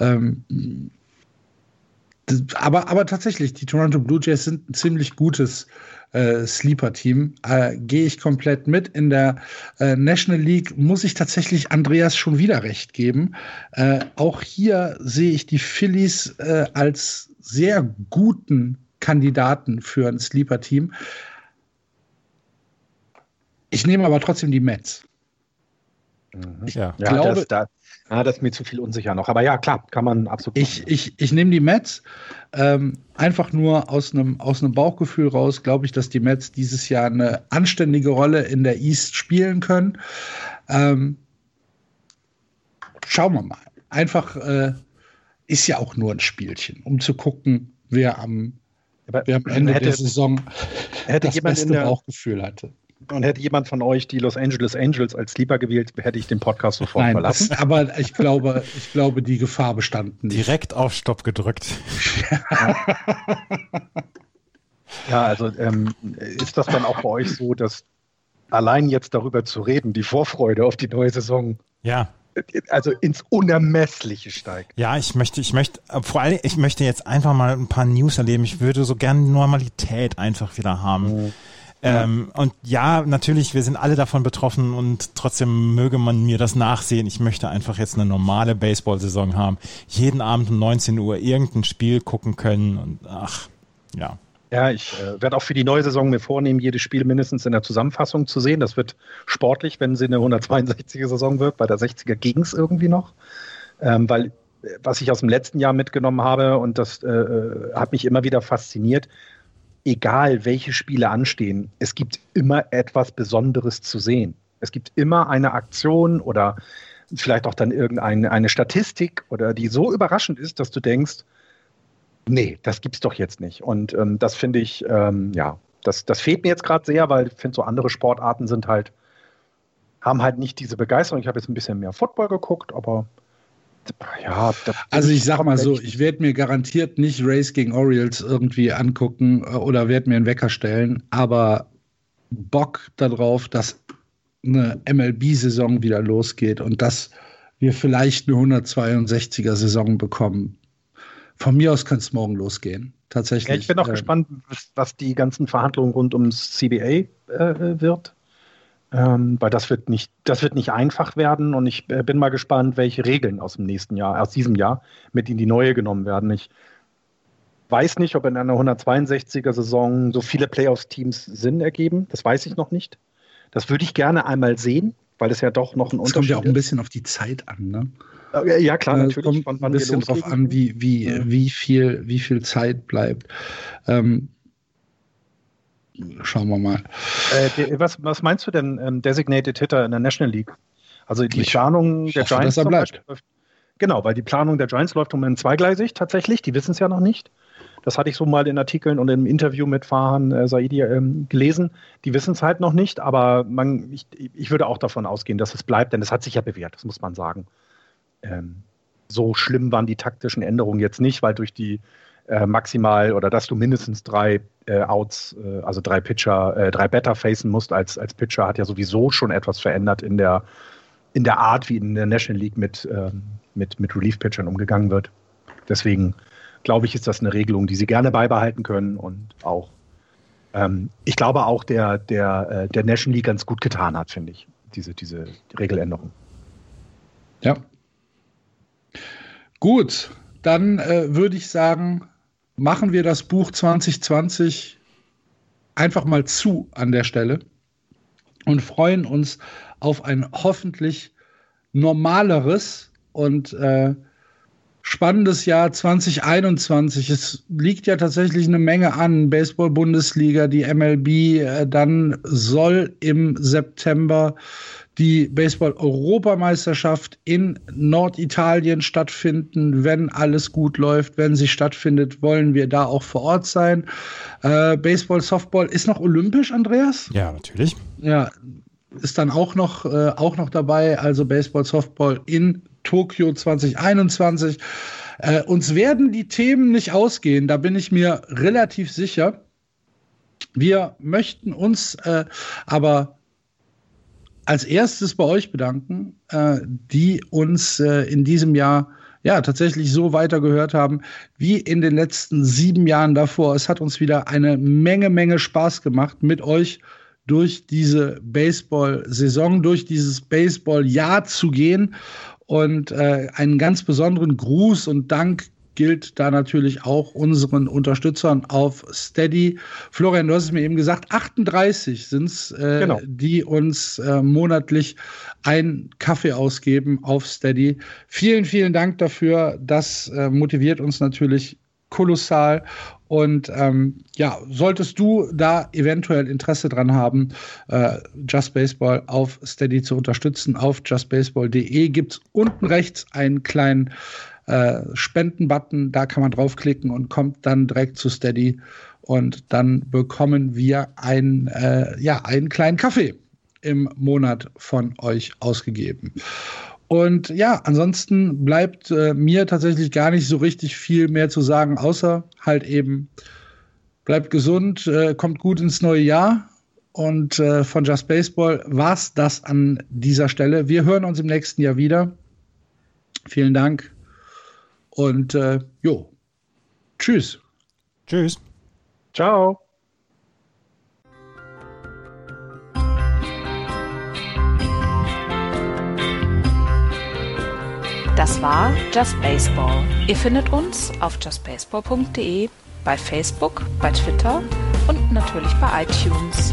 Ähm, aber, aber tatsächlich, die Toronto Blue Jays sind ein ziemlich gutes äh, Sleeper-Team. Äh, Gehe ich komplett mit. In der äh, National League muss ich tatsächlich Andreas schon wieder recht geben. Äh, auch hier sehe ich die Phillies äh, als sehr guten Kandidaten für ein Sleeper-Team. Ich nehme aber trotzdem die Mets. Mhm. Ich ja. glaube, das, da, Ah, das ist mir zu viel unsicher noch. Aber ja, klar, kann man absolut. Ich, ich, ich nehme die Mets. Ähm, einfach nur aus einem aus Bauchgefühl raus, glaube ich, dass die Mets dieses Jahr eine anständige Rolle in der East spielen können. Ähm, schauen wir mal. Einfach äh, ist ja auch nur ein Spielchen, um zu gucken, wer am, wer am Ende hätte, der Saison hätte das beste der, Bauchgefühl hatte. Und hätte jemand von euch die Los Angeles Angels als Sleeper gewählt, hätte ich den Podcast sofort Nein, verlassen. Das, aber ich glaube, ich glaube, die Gefahr bestand nicht. Direkt auf Stopp gedrückt. ja, also ähm, ist das dann auch bei euch so, dass allein jetzt darüber zu reden, die Vorfreude auf die neue Saison, ja. also ins Unermessliche steigt. Ja, ich möchte, ich möchte, vor allem, ich möchte jetzt einfach mal ein paar News erleben. Ich würde so gerne Normalität einfach wieder haben. Mhm. Ähm, und ja, natürlich, wir sind alle davon betroffen und trotzdem möge man mir das nachsehen. Ich möchte einfach jetzt eine normale Baseball-Saison haben. Jeden Abend um 19 Uhr irgendein Spiel gucken können und ach, ja. Ja, ich äh, werde auch für die neue Saison mir vornehmen, jedes Spiel mindestens in der Zusammenfassung zu sehen. Das wird sportlich, wenn sie eine 162er Saison wird. Bei der 60er ging es irgendwie noch. Ähm, weil äh, was ich aus dem letzten Jahr mitgenommen habe und das äh, äh hat mich immer wieder fasziniert, egal welche Spiele anstehen, es gibt immer etwas Besonderes zu sehen. Es gibt immer eine Aktion oder vielleicht auch dann irgendeine eine Statistik oder die so überraschend ist, dass du denkst, nee, das gibt's doch jetzt nicht. Und ähm, das finde ich, ähm, ja, das, das fehlt mir jetzt gerade sehr, weil ich finde, so andere Sportarten sind halt, haben halt nicht diese Begeisterung. Ich habe jetzt ein bisschen mehr Football geguckt, aber ja, also ich sag mal so, ich werde mir garantiert nicht Race gegen Orioles irgendwie angucken äh, oder werde mir einen Wecker stellen, aber Bock darauf, dass eine MLB-Saison wieder losgeht und dass wir vielleicht eine 162er-Saison bekommen. Von mir aus kann es morgen losgehen. Tatsächlich. Ja, ich bin auch äh, gespannt, was die ganzen Verhandlungen rund ums CBA äh, wird. Ähm, weil das wird nicht, das wird nicht einfach werden und ich äh, bin mal gespannt, welche Regeln aus dem nächsten Jahr, aus diesem Jahr mit in die neue genommen werden. Ich weiß nicht, ob in einer 162er Saison so viele Playoffs-Teams Sinn ergeben. Das weiß ich noch nicht. Das würde ich gerne einmal sehen, weil es ja doch noch ein das Unterschied ist. kommt ja auch ein bisschen auf die Zeit an, ne? Äh, ja, klar, natürlich. Kommt ein bisschen drauf an, wie, wie, ja. wie, viel, wie viel Zeit bleibt. Ähm, schauen wir mal. Äh, was, was, meinst du denn, ähm, Designated Hitter in der National League? Also die ich Planung der hoffe, Giants. bleibt. Läuft, genau, weil die Planung der Giants läuft um zweigleisig tatsächlich. Die wissen es ja noch nicht. Das hatte ich so mal in Artikeln und im Interview mit Fahan äh, Saidi ähm, gelesen. Die wissen es halt noch nicht, aber man, ich, ich, würde auch davon ausgehen, dass es bleibt, denn es hat sich ja bewährt, das muss man sagen. Ähm, so schlimm waren die taktischen Änderungen jetzt nicht, weil durch die äh, maximal oder dass du mindestens drei äh, Outs, äh, also drei Pitcher, äh, drei Better facen musst als, als Pitcher, hat ja sowieso schon etwas verändert in der, in der Art, wie in der National League mit, ähm, mit, mit Relief-Pitchern umgegangen wird. Deswegen glaube ich, ist das eine Regelung, die sie gerne beibehalten können und auch, ähm, ich glaube auch, der, der, äh, der National League ganz gut getan hat, finde ich, diese, diese Regeländerung. Ja. Gut, dann äh, würde ich sagen, machen wir das Buch 2020 einfach mal zu an der Stelle. und freuen uns auf ein hoffentlich normaleres und äh, spannendes Jahr 2021. Es liegt ja tatsächlich eine Menge an. Baseball-Bundesliga, die MLB, äh, dann soll im September die Baseball-Europameisterschaft in Norditalien stattfinden. Wenn alles gut läuft, wenn sie stattfindet, wollen wir da auch vor Ort sein. Äh, Baseball, Softball ist noch olympisch, Andreas? Ja, natürlich. Ja, ist dann auch noch, äh, auch noch dabei. Also Baseball, Softball in Tokio 2021. Äh, uns werden die Themen nicht ausgehen, da bin ich mir relativ sicher. Wir möchten uns äh, aber als erstes bei euch bedanken, äh, die uns äh, in diesem Jahr ja tatsächlich so weitergehört haben wie in den letzten sieben Jahren davor. Es hat uns wieder eine Menge, Menge Spaß gemacht mit euch durch diese Baseball-Saison, durch dieses Baseball-Jahr zu gehen. Und äh, einen ganz besonderen Gruß und Dank gilt da natürlich auch unseren Unterstützern auf Steady. Florian, du hast es mir eben gesagt, 38 sind es, äh, genau. die uns äh, monatlich einen Kaffee ausgeben auf Steady. Vielen, vielen Dank dafür. Das äh, motiviert uns natürlich kolossal. Und ähm, ja, solltest du da eventuell Interesse dran haben, äh, Just Baseball auf Steady zu unterstützen, auf justbaseball.de gibt es unten rechts einen kleinen äh, Spenden-Button. Da kann man draufklicken und kommt dann direkt zu Steady. Und dann bekommen wir ein, äh, ja, einen kleinen Kaffee im Monat von euch ausgegeben. Und ja, ansonsten bleibt äh, mir tatsächlich gar nicht so richtig viel mehr zu sagen, außer halt eben, bleibt gesund, äh, kommt gut ins neue Jahr. Und äh, von Just Baseball war es das an dieser Stelle. Wir hören uns im nächsten Jahr wieder. Vielen Dank. Und äh, jo, tschüss. Tschüss. Ciao. Das war Just Baseball. Ihr findet uns auf justbaseball.de, bei Facebook, bei Twitter und natürlich bei iTunes.